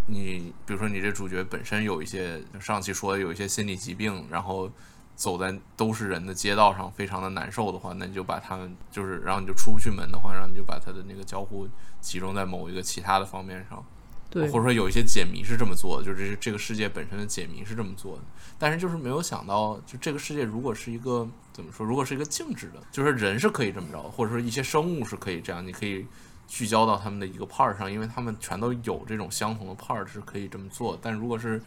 你比如说你这主角本身有一些上期说的有一些心理疾病，然后走在都是人的街道上非常的难受的话，那你就把他们就是然后你就出不去门的话，然后你就把他的那个交互集中在某一个其他的方面上。对或者说有一些解谜是这么做的，就是这这个世界本身的解谜是这么做的，但是就是没有想到，就这个世界如果是一个怎么说，如果是一个静止的，就是人是可以这么着，或者说一些生物是可以这样，你可以聚焦到他们的一个 part 上，因为他们全都有这种相同的 part 是可以这么做。但如果是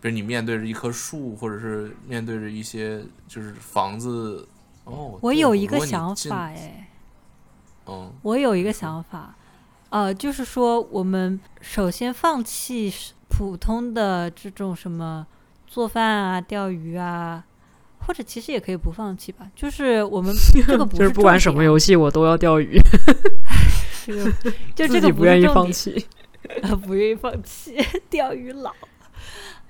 比如你面对着一棵树，或者是面对着一些就是房子，哦，我有一个想法，哎，嗯，我有一个想法，呃，就是说我们首先放弃普通的这种什么做饭啊、钓鱼啊，或者其实也可以不放弃吧。就是我们 这个不就是不管什么游戏我都要钓鱼，点，这个就这个己不愿意放弃。呃，不愿意放弃 钓鱼佬。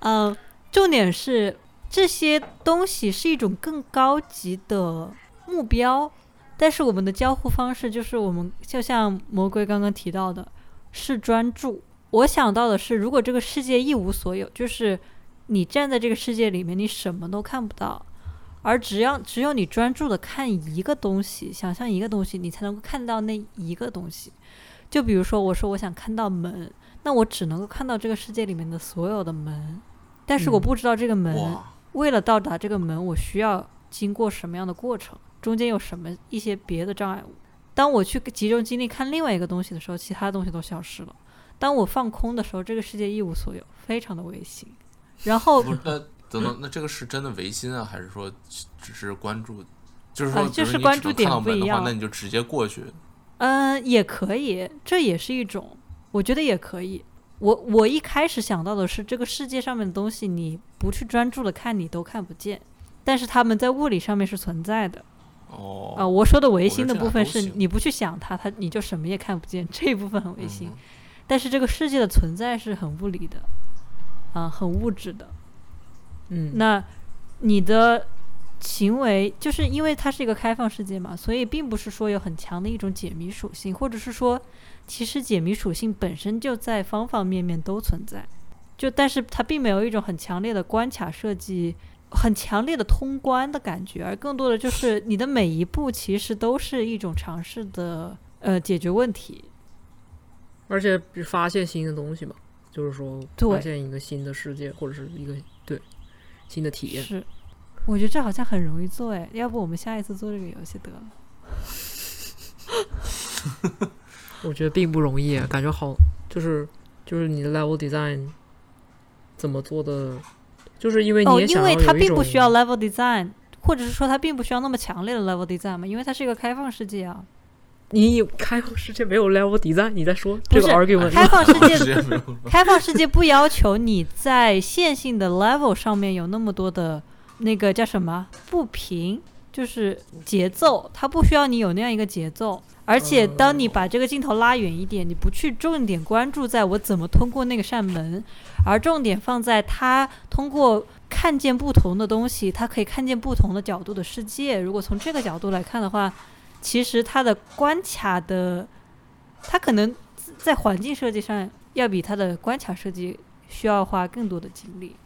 嗯、重点是这些东西是一种更高级的目标，但是我们的交互方式就是我们就像魔鬼刚刚提到的，是专注。我想到的是，如果这个世界一无所有，就是你站在这个世界里面，你什么都看不到，而只要只有你专注的看一个东西，想象一个东西，你才能够看到那一个东西。就比如说，我说我想看到门，那我只能够看到这个世界里面的所有的门，但是我嗯不知道这个门哇，为了到达这个门，我需要经过什么样的过程，中间有什么一些别的障碍物。当我去集中精力看另外一个东西的时候，其他东西都消失了。当我放空的时候，这个世界一无所有，非常的危险。然后等等，那这个是真的唯心啊，还是说只是关注？就是说，啊就是关注点不一样那你就直接过去。嗯，也可以，这也是一种，我觉得也可以。我我一开始想到的是，这个世界上面的东西，你不去专注的看，你都看不见，但是他们在物理上面是存在的哦啊。我说的唯心的部分是你不去想它，它你就什么也看不见，这一部分很唯心。嗯但是这个世界的存在是很物理的，啊，很物质的。嗯，那你的行为，就是因为它是一个开放世界嘛，所以并不是说有很强的一种解谜属性，或者是说，其实解谜属性本身就在方方面面都存在，就但是它并没有一种很强烈的关卡设计。很强烈的通关的感觉，而更多的就是你的每一步其实都是一种尝试的呃解决问题，而且是发现新的东西嘛，就是说对。发现一个新的世界或者是一个对新的体验。是，我觉得这好像很容易做哎，要不我们下一次做这个游戏得了。我觉得并不容易，啊感觉好就是就是你的 level design 怎么做的，就是因为你哦，也想因为它并不需要 level design，或者是说它并不需要那么强烈的 level design 嘛，因为它是一个开放世界啊。你有开放世界没有 level design，你在说这个不是 argument 开放世界。开放世界不要求你在线性的 level 上面有那么多的那个叫什么不平，就是节奏，它不需要你有那样一个节奏。而且当你把这个镜头拉远一点，你不去重点关注在我怎么通过那个扇门，而重点放在它通过看见不同的东西，它可以看见不同的角度的世界。如果从这个角度来看的话，其实它的关卡的，它可能在环境设计上要比它的关卡设计需要花更多的精力，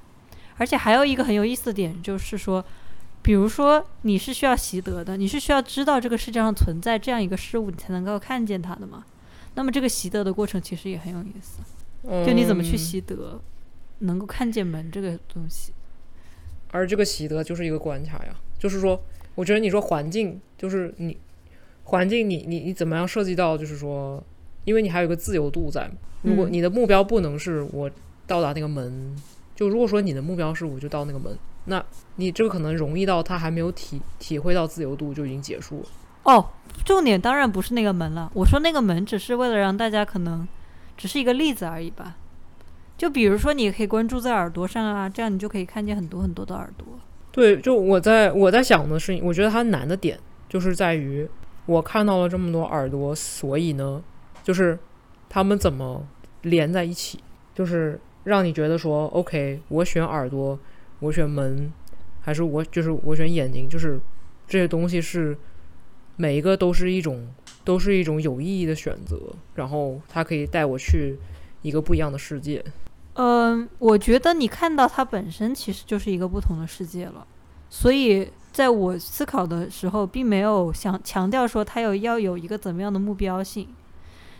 而且还有一个很有意思的点就是说，比如说你是需要习得的，你是需要知道这个世界上存在这样一个事物，你才能够看见它的嘛。那么这个习得的过程其实也很有意思，就你怎么去习得，能够看见门这个东西。而这个习得就是一个关卡呀，就是说，我觉得你说环境，就是你环境你，你你怎么样涉及到，就是说，因为你还有一个自由度在。如果嗯你的目标不能是我到达那个门，就如果说你的目标是我就到那个门，那你这个可能容易到他还没有体体会到自由度就已经结束了。哦，重点当然不是那个门了，我说那个门只是为了让大家可能只是一个例子而已吧。就比如说，你可以关注在耳朵上啊，这样你就可以看见很多很多的耳朵。对，就我在我在想的是，我觉得它难的点就是在于我看到了这么多耳朵，所以呢，就是它们怎么连在一起，就是让你觉得说，OK，我选耳朵，我选门，还是我就是我选眼睛，就是这些东西是每一个都是一种都是一种有意义的选择，然后它可以带我去一个不一样的世界。嗯，我觉得你看到它本身其实就是一个不同的世界了，所以在我思考的时候，并没有想强调说他有要有一个怎么样的目标性，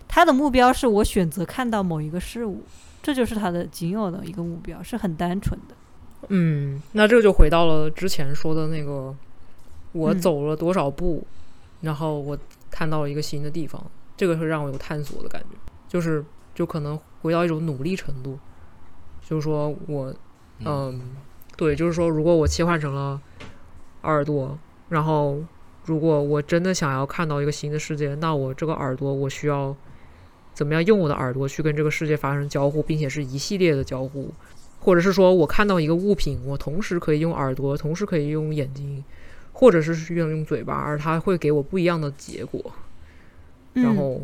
他的目标是我选择看到某一个事物，这就是他的仅有的一个目标，是很单纯的。嗯，那这就回到了之前说的那个，我嗯。走了多少步，然后我看到了一个新的地方，这个是让我有探索的感觉，就是就可能回到一种努力程度，就是说我，嗯，对，就是说如果我切换成了耳朵，然后如果我真的想要看到一个新的世界，那我这个耳朵我需要怎么样用我的耳朵去跟这个世界发生交互，并且是一系列的交互。或者是说我看到一个物品，我同时可以用耳朵，同时可以用眼睛，或者是用用嘴巴，而它会给我不一样的结果。然嗯后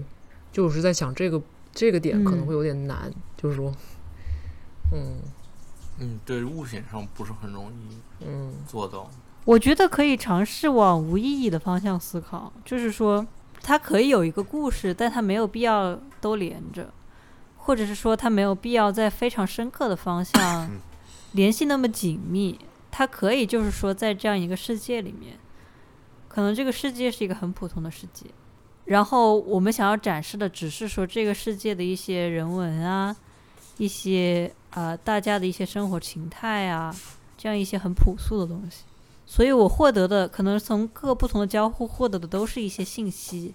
就是在想这个这个点可能嗯会有点难，就是说，嗯嗯，对，物品上不是很容易嗯做到。我觉得可以尝试往无意义的方向思考，就是说，它可以有一个故事，但它没有必要都连着，或者是说，它没有必要在非常深刻的方向 联系那么紧密。它可以就是说在这样一个世界里面，可能这个世界是一个很普通的世界，然后我们想要展示的只是说这个世界的一些人文啊，一些啊、呃大家的一些生活情态啊，这样一些很朴素的东西。所以我获得的可能从各不同的交互获得的都是一些信息，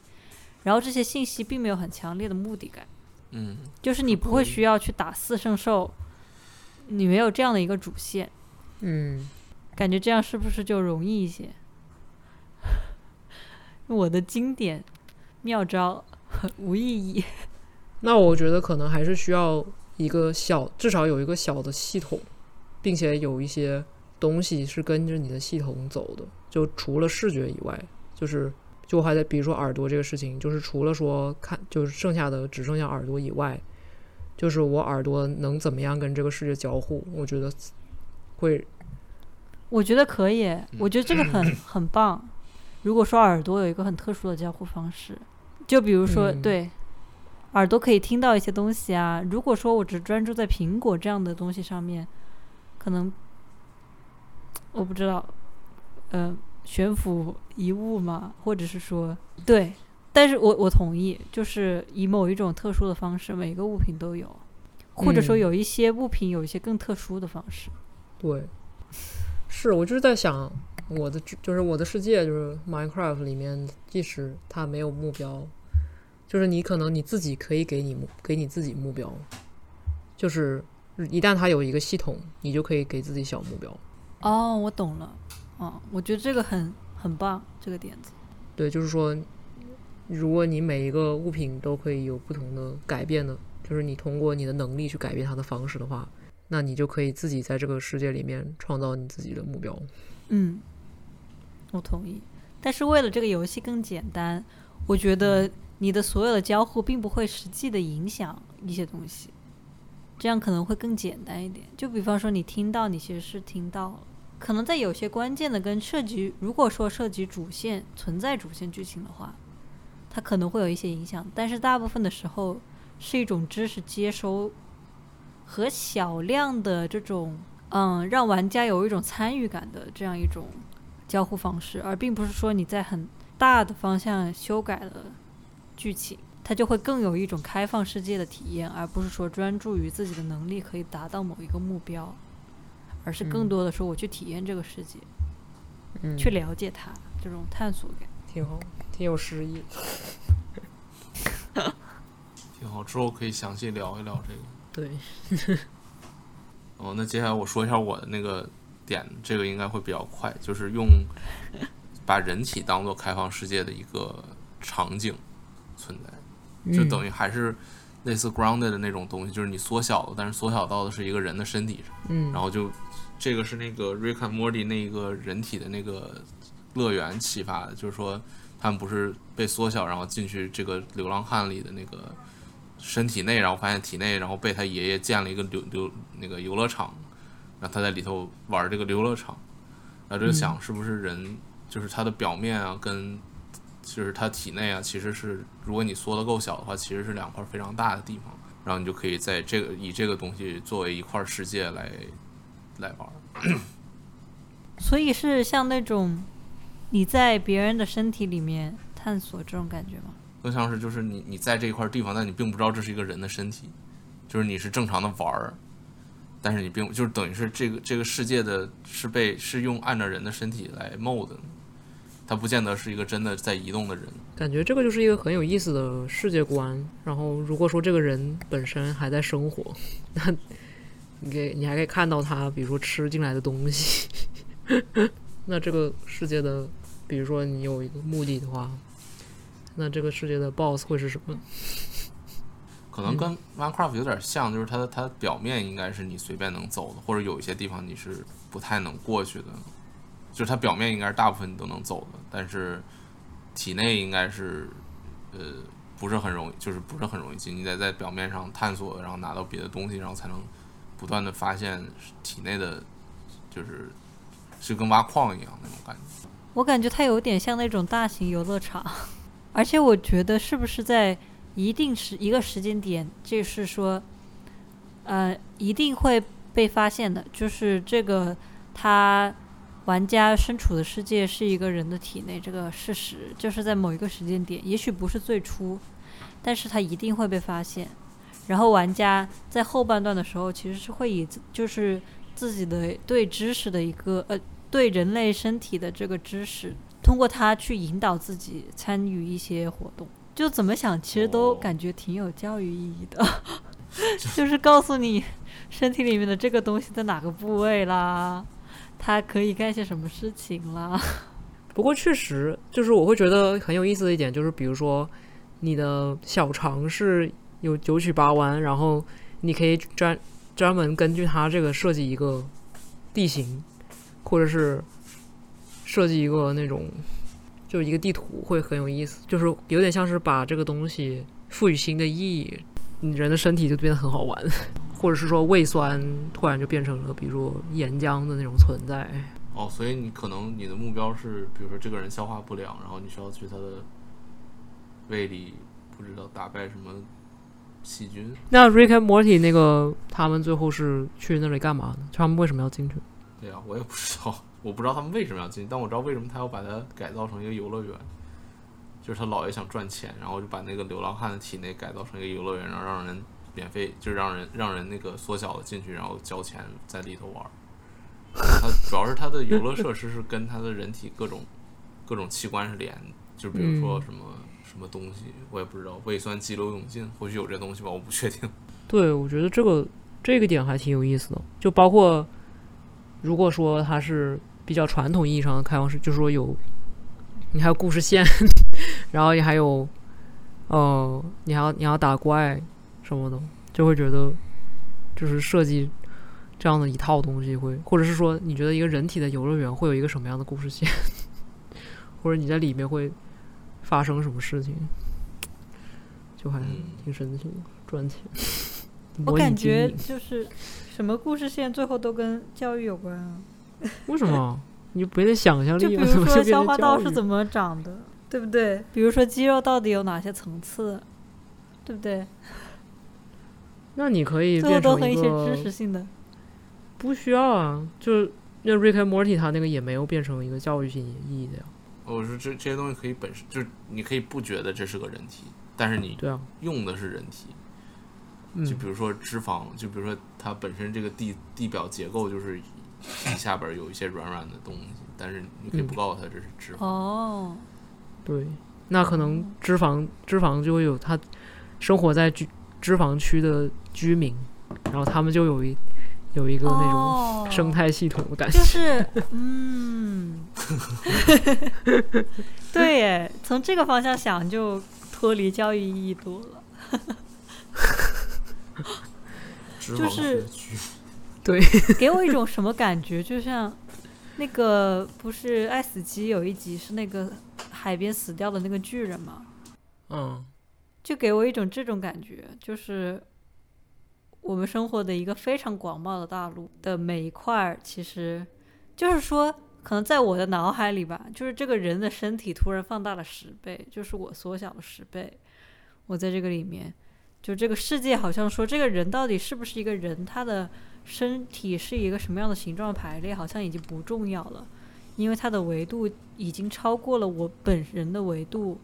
然后这些信息并没有很强烈的目的感。嗯，就是你不会需要去打四圣兽，你没有这样的一个主线，嗯，感觉这样是不是就容易一些？我的经典妙招无意义。那我觉得可能还是需要一个小，至少有一个小的系统，并且有一些东西是跟着你的系统走的。就除了视觉以外，就是就还在比如说耳朵这个事情，就是除了说看，就是剩下的只剩下耳朵以外，就是我耳朵能怎么样跟这个世界交互？我觉得会我觉得可以，我觉得这个很 很棒。如果说耳朵有一个很特殊的交互方式，就比如说、嗯对，耳朵可以听到一些东西啊。如果说我只专注在苹果这样的东西上面，可能我不知道，嗯、悬浮遗物嘛，或者是说对，但是我我同意，就是以某一种特殊的方式，每个物品都有，或者说嗯有一些物品有一些更特殊的方式。对，是我就是在想，我的就是我的世界就是 Minecraft 里面，即使它没有目标，就是你可能你自己可以给你目给你自己目标，就是一旦它有一个系统，你就可以给自己小目标。哦，我懂了。哦，我觉得这个很很棒，这个点子。对，就是说，如果你每一个物品都可以有不同的改变的，就是你通过你的能力去改变它的方式的话，那你就可以自己在这个世界里面创造你自己的目标。嗯，我同意。但是为了这个游戏更简单，我觉得你的所有的交互并不会实际的影响一些东西，这样可能会更简单一点。就比方说，你听到，你其实是听到了，可能在有些关键的跟涉及，如果说涉及主线存在主线剧情的话，它可能会有一些影响。但是大部分的时候是一种知识接收和小量的这种嗯，让玩家有一种参与感的这样一种交互方式，而并不是说你在很大的方向修改了剧情，它就会更有一种开放世界的体验，而不是说专注于自己的能力可以达到某一个目标，而是更嗯多的说我去体验这个世界，嗯，去了解它这种探索感。挺好，挺有诗意。挺好。之后可以详细聊一聊这个。对，哦，那接下来我说一下我的那个点，这个应该会比较快，就是用把人体当做开放世界的一个场景存在，就等于于还是类似 grounded 的那种东西，就是你缩小了，但是缩小到的是一个人的身体上，嗯，然后就这个是那个 Rick and Morty 那个人体的那个乐园启发的，就是说他们不是被缩小，然后进去这个流浪汉里的那个身体内，然后发现体内，然后被他爷爷建了一个流流那个游乐场，然后他在里头玩这个游乐场，然后就想是不是人就是他的表面啊，跟就是它体内啊，其实是如果你缩的够小的话，其实是两块非常大的地方，然后你就可以在这个以这个东西作为一块世界来来玩。所以是像那种你在别人的身体里面探索这种感觉吗？更像是就是你你在这一块地方，但你并不知道这是一个人的身体，就是你是正常的玩儿，但是你并就是等于是这个这个世界的是被是用按照人的身体来 mold 的，它不见得是一个真的在移动的人。感觉这个就是一个很有意思的世界观。然后，如果说这个人本身还在生活，那你给你还可以看到他，比如说吃进来的东西。那这个世界的，比如说你有一个目的的话，那这个世界的 BOSS 会是什么？可能跟 Minecraft 有点像，就是它的它表面应该是你随便能走的，或者有一些地方你是不太能过去的，就是它表面应该是大部分都能走的，但是体内应该是呃不是很容易，就是不是很容易进，你得在表面上探索，然后拿到别的东西，然后才能不断的发现体内的，就是是跟挖矿一样那种感觉。我感觉它有点像那种大型游乐场，而且我觉得是不是在一定时一个时间点，就是说，呃，一定会被发现的，就是这个他玩家身处的世界是一个人的体内这个事实，就是在某一个时间点，也许不是最初，但是它一定会被发现。然后玩家在后半段的时候，其实是会以就是自己的对知识的一个呃对人类身体的这个知识，通过它去引导自己参与一些活动。就怎么想，其实都哦感觉挺有教育意义的，就是告诉你身体里面的这个东西在哪个部位啦，它可以干些什么事情啦。不过确实，就是我会觉得很有意思的一点，就是比如说你的小肠是有九曲八弯，然后你可以专专门根据它这个设计一个地形，或者是设计一个那种就是一个地图，会很有意思。就是有点像是把这个东西赋予新的意义，你人的身体就变得很好玩，或者是说胃酸突然就变成了比如说岩浆的那种存在。哦，所以你可能你的目标是，比如说这个人消化不良，然后你需要去他的胃里，不知道打败什么细菌。那 Rick and Morty 那个他们最后是去那里干嘛呢？就他们为什么要进去？对呀、我也不知道，我不知道他们为什么要进去，但我知道为什么他要把它改造成一个游乐园。就是他姥爷想赚钱，然后就把那个流浪汉的体内改造成一个游乐园，然后让人免费，就是让人让人那个缩小的进去，然后交钱在里头玩儿。它主要是它的游乐设施是跟它的人体各种各种器官是连，就比如说嗯什么、什么东西，我也不知道，胃酸激流勇进，或许有这东西吧，我不确定。对，我觉得这个这个点还挺有意思的。就包括如果说它是比较传统意义上的开放式，就是说有你还有故事线，然后你还有呃，你还要你要打怪什么的，就会觉得就是设计这样的一套东西会，或者是说你觉得一个人体的游乐园会有一个什么样的故事线，或者你在里面会发生什么事情，就还嗯挺神奇的，赚钱。我感觉就是什么故事线最后都跟教育有关啊。为什么？你就没点想象 就比力吗？怎如说消化道是怎么长的，对不对？比如说肌肉到底有哪些层次，对不对？那你可以最后变成都和一些个知识性的。不需要啊，就是那 Rick and Morty 他那个也没有变成一个教育性意义的呀。我说这这些东西可以本身就是你可以不觉得这是个人体，但是你对啊，用的是人体。嗯就比如说脂肪，就比如说它本身这个地地表结构就是地下边有一些软软的东西，但是你可以嗯不告诉他这是脂肪。哦，对，那可能脂肪脂肪就会有它生活在居脂肪区的居民，然后他们就有一有一个那种哦生态系统的感觉。就是，嗯，对耶，从这个方向想就脱离教育意义多了。就是对，给我一种什么感觉？就像那个不是《爱死机》有一集是那个海边死掉的那个巨人吗，嗯，就给我一种这种感觉，就是我们生活的一个非常广袤的大陆的每一块，其实就是说，可能在我的脑海里吧，就是这个人的身体突然放大了十倍，就是我缩小了十倍，我在这个里面。就这个世界好像说，这个人到底是不是一个人，他的身体是一个什么样的形状排列，好像已经不重要了，因为它的维度已经超过了我本人的维度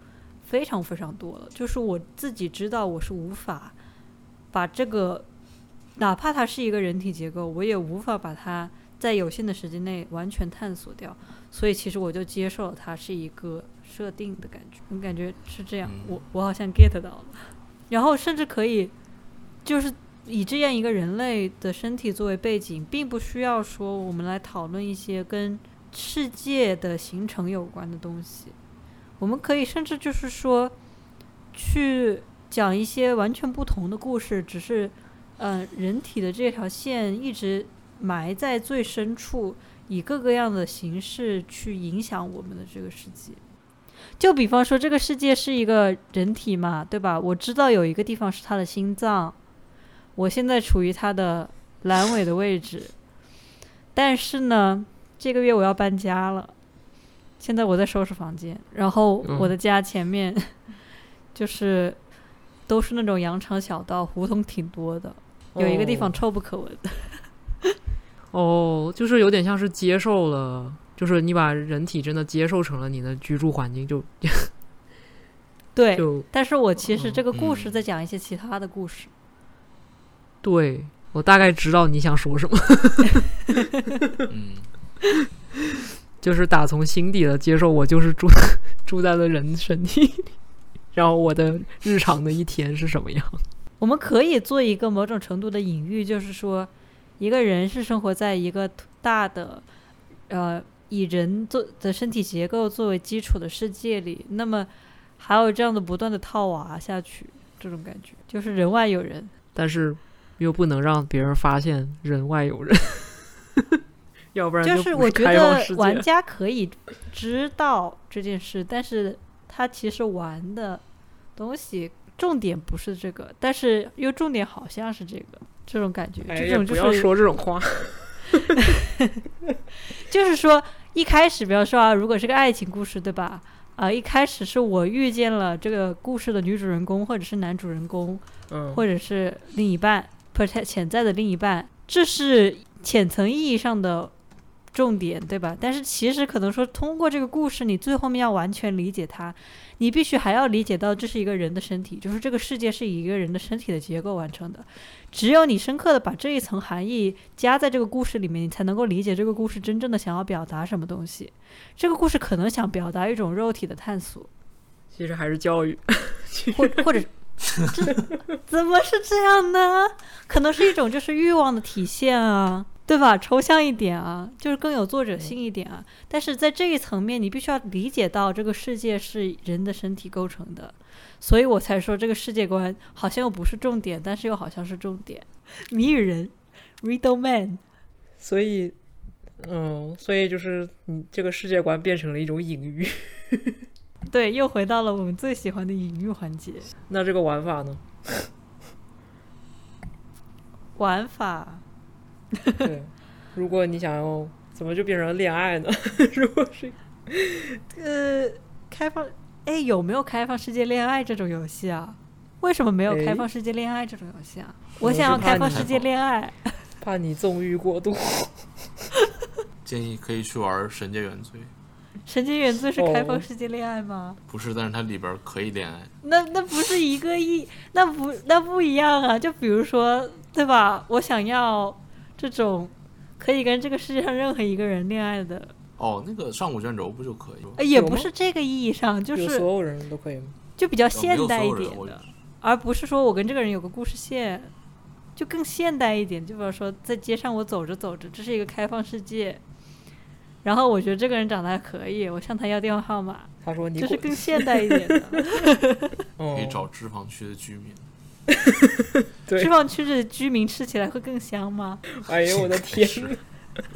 非常非常多了。就是我自己知道，我是无法把这个，哪怕它是一个人体结构，我也无法把它在有限的时间内完全探索掉。所以其实我就接受了它是一个设定的感觉，我感觉是这样，嗯我我好像 get 到了。然后甚至可以，就是以这样一个人类的身体作为背景，并不需要说我们来讨论一些跟世界的形成有关的东西。我们可以甚至就是说，去讲一些完全不同的故事，只是，呃，人体的这条线一直埋在最深处，以各个样的形式去影响我们的这个世界。就比方说，这个世界是一个人体嘛，对吧？我知道有一个地方是他的心脏，我现在处于他的阑尾的位置，但是呢，这个月我要搬家了，现在我在收拾房间，然后嗯我的家前面就是都是那种羊肠小道，胡同挺多的，有一个地方哦臭不可闻。哦，就是有点像是接受了，就是你把人体真的接受成了你的居住环境，就对，就但是我其实这个故事嗯在讲一些其他的故事。对我大概知道你想说什么，嗯，就是打从心底的接受我就是住 住在了人身体里，然后我的日常的一天是什么样。我们可以做一个某种程度的隐喻，就是说，一个人是生活在一个大的，呃，以人做的身体结构作为基础的世界里，那么还有这样的不断的套娃下去，这种感觉就是人外有人。但是又不能让别人发现人外有人，要不然就是不我觉得玩家可以知道这件事，但是他其实玩的东西重点不是这个，但是又重点好像是这个，这种感觉，哎，这种就是不要说这种话。就是说，一开始，比方说啊，如果是个爱情故事，对吧？啊、一开始是我遇见了这个故事的女主人公，或者是男主人公，嗯，或者是另一半，不是潜在的另一半，这是浅层意义上的重点，对吧？但是其实可能说，通过这个故事，你最后面要完全理解它，你必须还要理解到这是一个人的身体，就是这个世界是以一个人的身体的结构完成的。只有你深刻的把这一层含义加在这个故事里面，你才能够理解这个故事真正的想要表达什么东西。这个故事可能想表达一种肉体的探索，其实还是教育。或或者这 怎么是这样呢？可能是一种就是欲望的体现啊，对吧？抽象一点啊，就是更有作者性一点啊。但是在这一层面，你必须要理解到这个世界是人的身体构成的，所以我才说这个世界观好像又不是重点，但是又好像是重点。谜语人，Riddle Man，所以，嗯，所以就是你这个世界观变成了一种隐喻。对，又回到了我们最喜欢的隐喻环节。那这个玩法呢？玩法，对，如果你想要，怎么就变成恋爱呢？如果是呃，开放，哎，有没有开放世界恋爱这种游戏啊？为什么没有开哎放世界恋爱这种游戏啊？我想要开放世界恋爱。怕你 纵欲过度，建议可以去玩《神界原罪》，神界原罪是开放哦世界恋爱吗？不是，但是它里边可以恋爱。那那不是一个意，那不那不一样啊！就比如说，对吧？我想要这种可以跟这个世界上任何一个人恋爱的，哦，那个上古卷轴不就可以吗？呃也不是这个意义上，就就是所有人都可以吗？就比较现代一点的，而不是说我跟这个人有个故事线，就更现代一点。就比如说在街上我走着走着，这是一个开放世界，然后我觉得这个人长得还可以，我向他要电话号码，他说你这是更现代一点的。哦可以找脂肪区的居民。对释放区的居民吃起来会更香吗？哎呦我的天，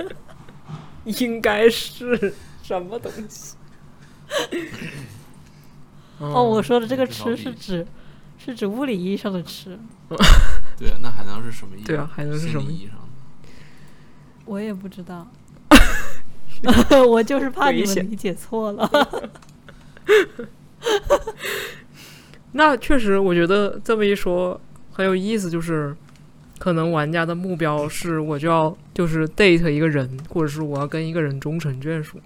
应该是什么东西？哦，我说的这个吃是指是指物理意义上的吃，对啊，那还能是什么意义？对啊还能是什么意义上的？我也不知道。我就是怕你们理解错了。那确实，我觉得这么一说很有意思，就是可能玩家的目标是我就要就是 date 一个人，或者是我要跟一个人终成眷属，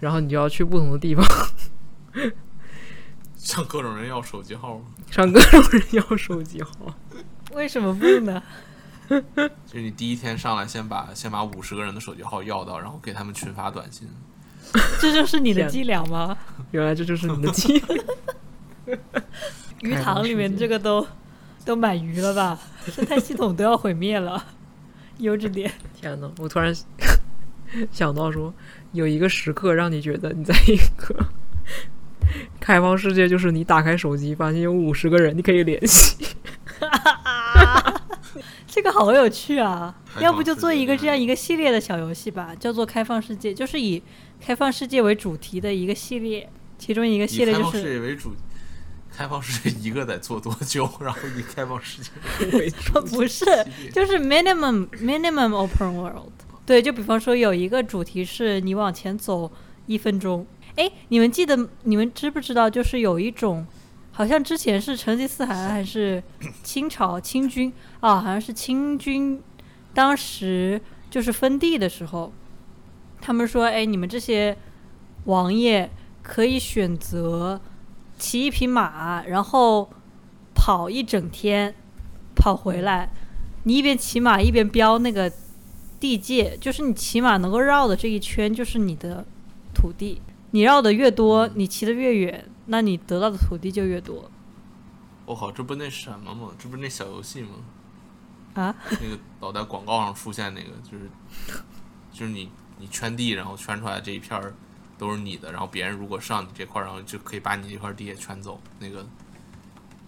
然后你就要去不同的地方，向各种人要手机号吗？向各种人要手机号。为什么不呢？就是你第一天上来，先把先把五十个人的手机号要到，然后给他们群发短信。这就是你的伎俩吗？原来这就是你的计划。鱼塘里面这个都都满鱼了吧？生态系统都要毁灭了，悠着点。天呐，我突然 想到说，有一个时刻让你觉得你在一个 开放世界，就是你打开手机，发现有五十个人你可以联系。这个好有趣啊！要不就做一个这样一个系列的小游戏吧，叫做《开放世界》，就是以开放世界为主题的一个系列。其中一个系以开放世列就是界为主，开放世界一个得做多久？然后以开放世界 不是，就是 minimum minimum open world。对，就比方说有一个主题是你往前走一分钟。哎，你们记得你们知不知道？就是有一种，好像之前是成吉思汗还是清朝清军啊，好像是清军，当时就是分地的时候，他们说，哎，你们这些王爷可以选择骑一匹马，然后跑一整天，跑回来，你一边骑马一边标那个地界，就是你骑马能够绕的这一圈就是你的土地，你绕的越多，你骑的越远，那你得到的土地就越多我靠，这不那什么吗？这不是那小游戏吗？啊。那个老在广告上出现那个，就是就是你你圈地，然后圈出来这一片儿都是你的，然后别人如果上你这块儿，然后就可以把你这块地也圈走。那个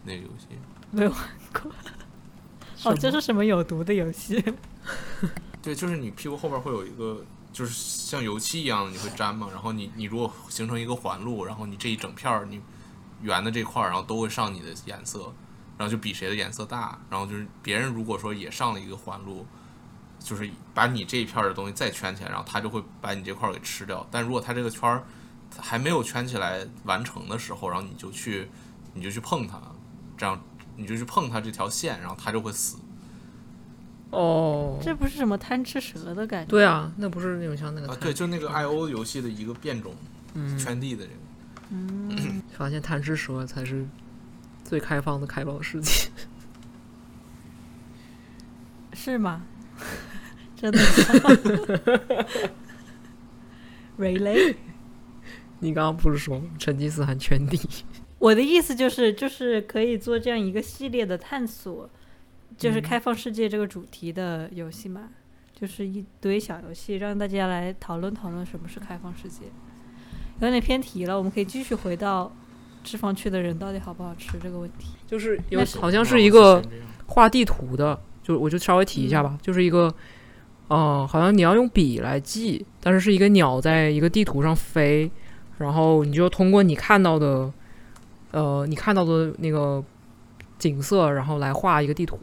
那个游戏，没有玩过。哦，这是什么有毒的游戏？对，就是你屁股后边会有一个，就是像油漆一样的，你会粘嘛。然后你你如果形成一个环路，然后你这一整片儿你圆的这块儿，然后都会上你的颜色，然后就比谁的颜色大。然后就是别人如果说也上了一个环路，就是把你这一片的东西再圈起来，然后他就会把你这块儿给吃掉。但如果他这个圈儿还没有圈起来完成的时候，然后你就去你就去碰它，这样你就去碰它这条线，然后它就会死。哦，这不是什么贪吃蛇的感觉？对啊，那不是那种像那个啊，对，就那个 I O 游戏的一个变种，嗯，圈地的这个。嗯，发现贪吃蛇才是最开放的开放世界。是吗？真的吗？Really？你刚刚不是说成吉思汗圈地？我的意思就是，就是可以做这样一个系列的探索，就是嗯开放世界这个主题的游戏嘛，就是一堆小游戏，让大家来讨论讨论什么是开放世界。有点偏题了，我们可以继续回到脂肪区的人到底好不好吃这个问题。就是有好像是一个画地图的，就我就稍微提一下吧，就是一个，嗯、好像你要用笔来记，但是是一个鸟在一个地图上飞，然后你就通过你看到的，呃，你看到的那个景色，然后来画一个地图，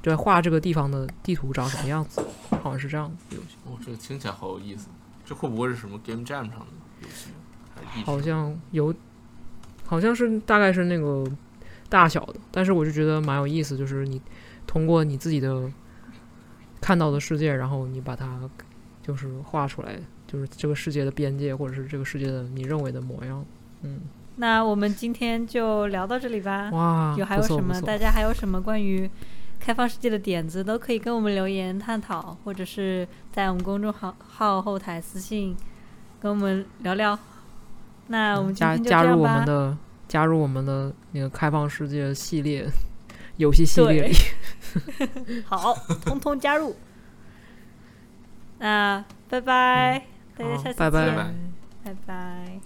对，画这个地方的地图长什么样子，好像是这样的游戏，哦，这个听起来好有意思。这会不会是什么 Game Jam 上的游戏？好像有，好像是大概是那个大小的，但是我就觉得蛮有意思，就是你通过你自己的看到的世界，然后你把它就是画出来，就是这个世界的边界，或者是这个世界的你认为的模样。嗯，那我们今天就聊到这里吧。哇，有还有什么？大家还有什么关于开放世界的点子，都可以跟我们留言探讨，或者是在我们公众号号后台私信跟我们聊聊。那我们加加入我。们的加入我们的那个开放世界系列游戏系列里。好，通通加入。那拜拜，大家下次见拜见，拜拜拜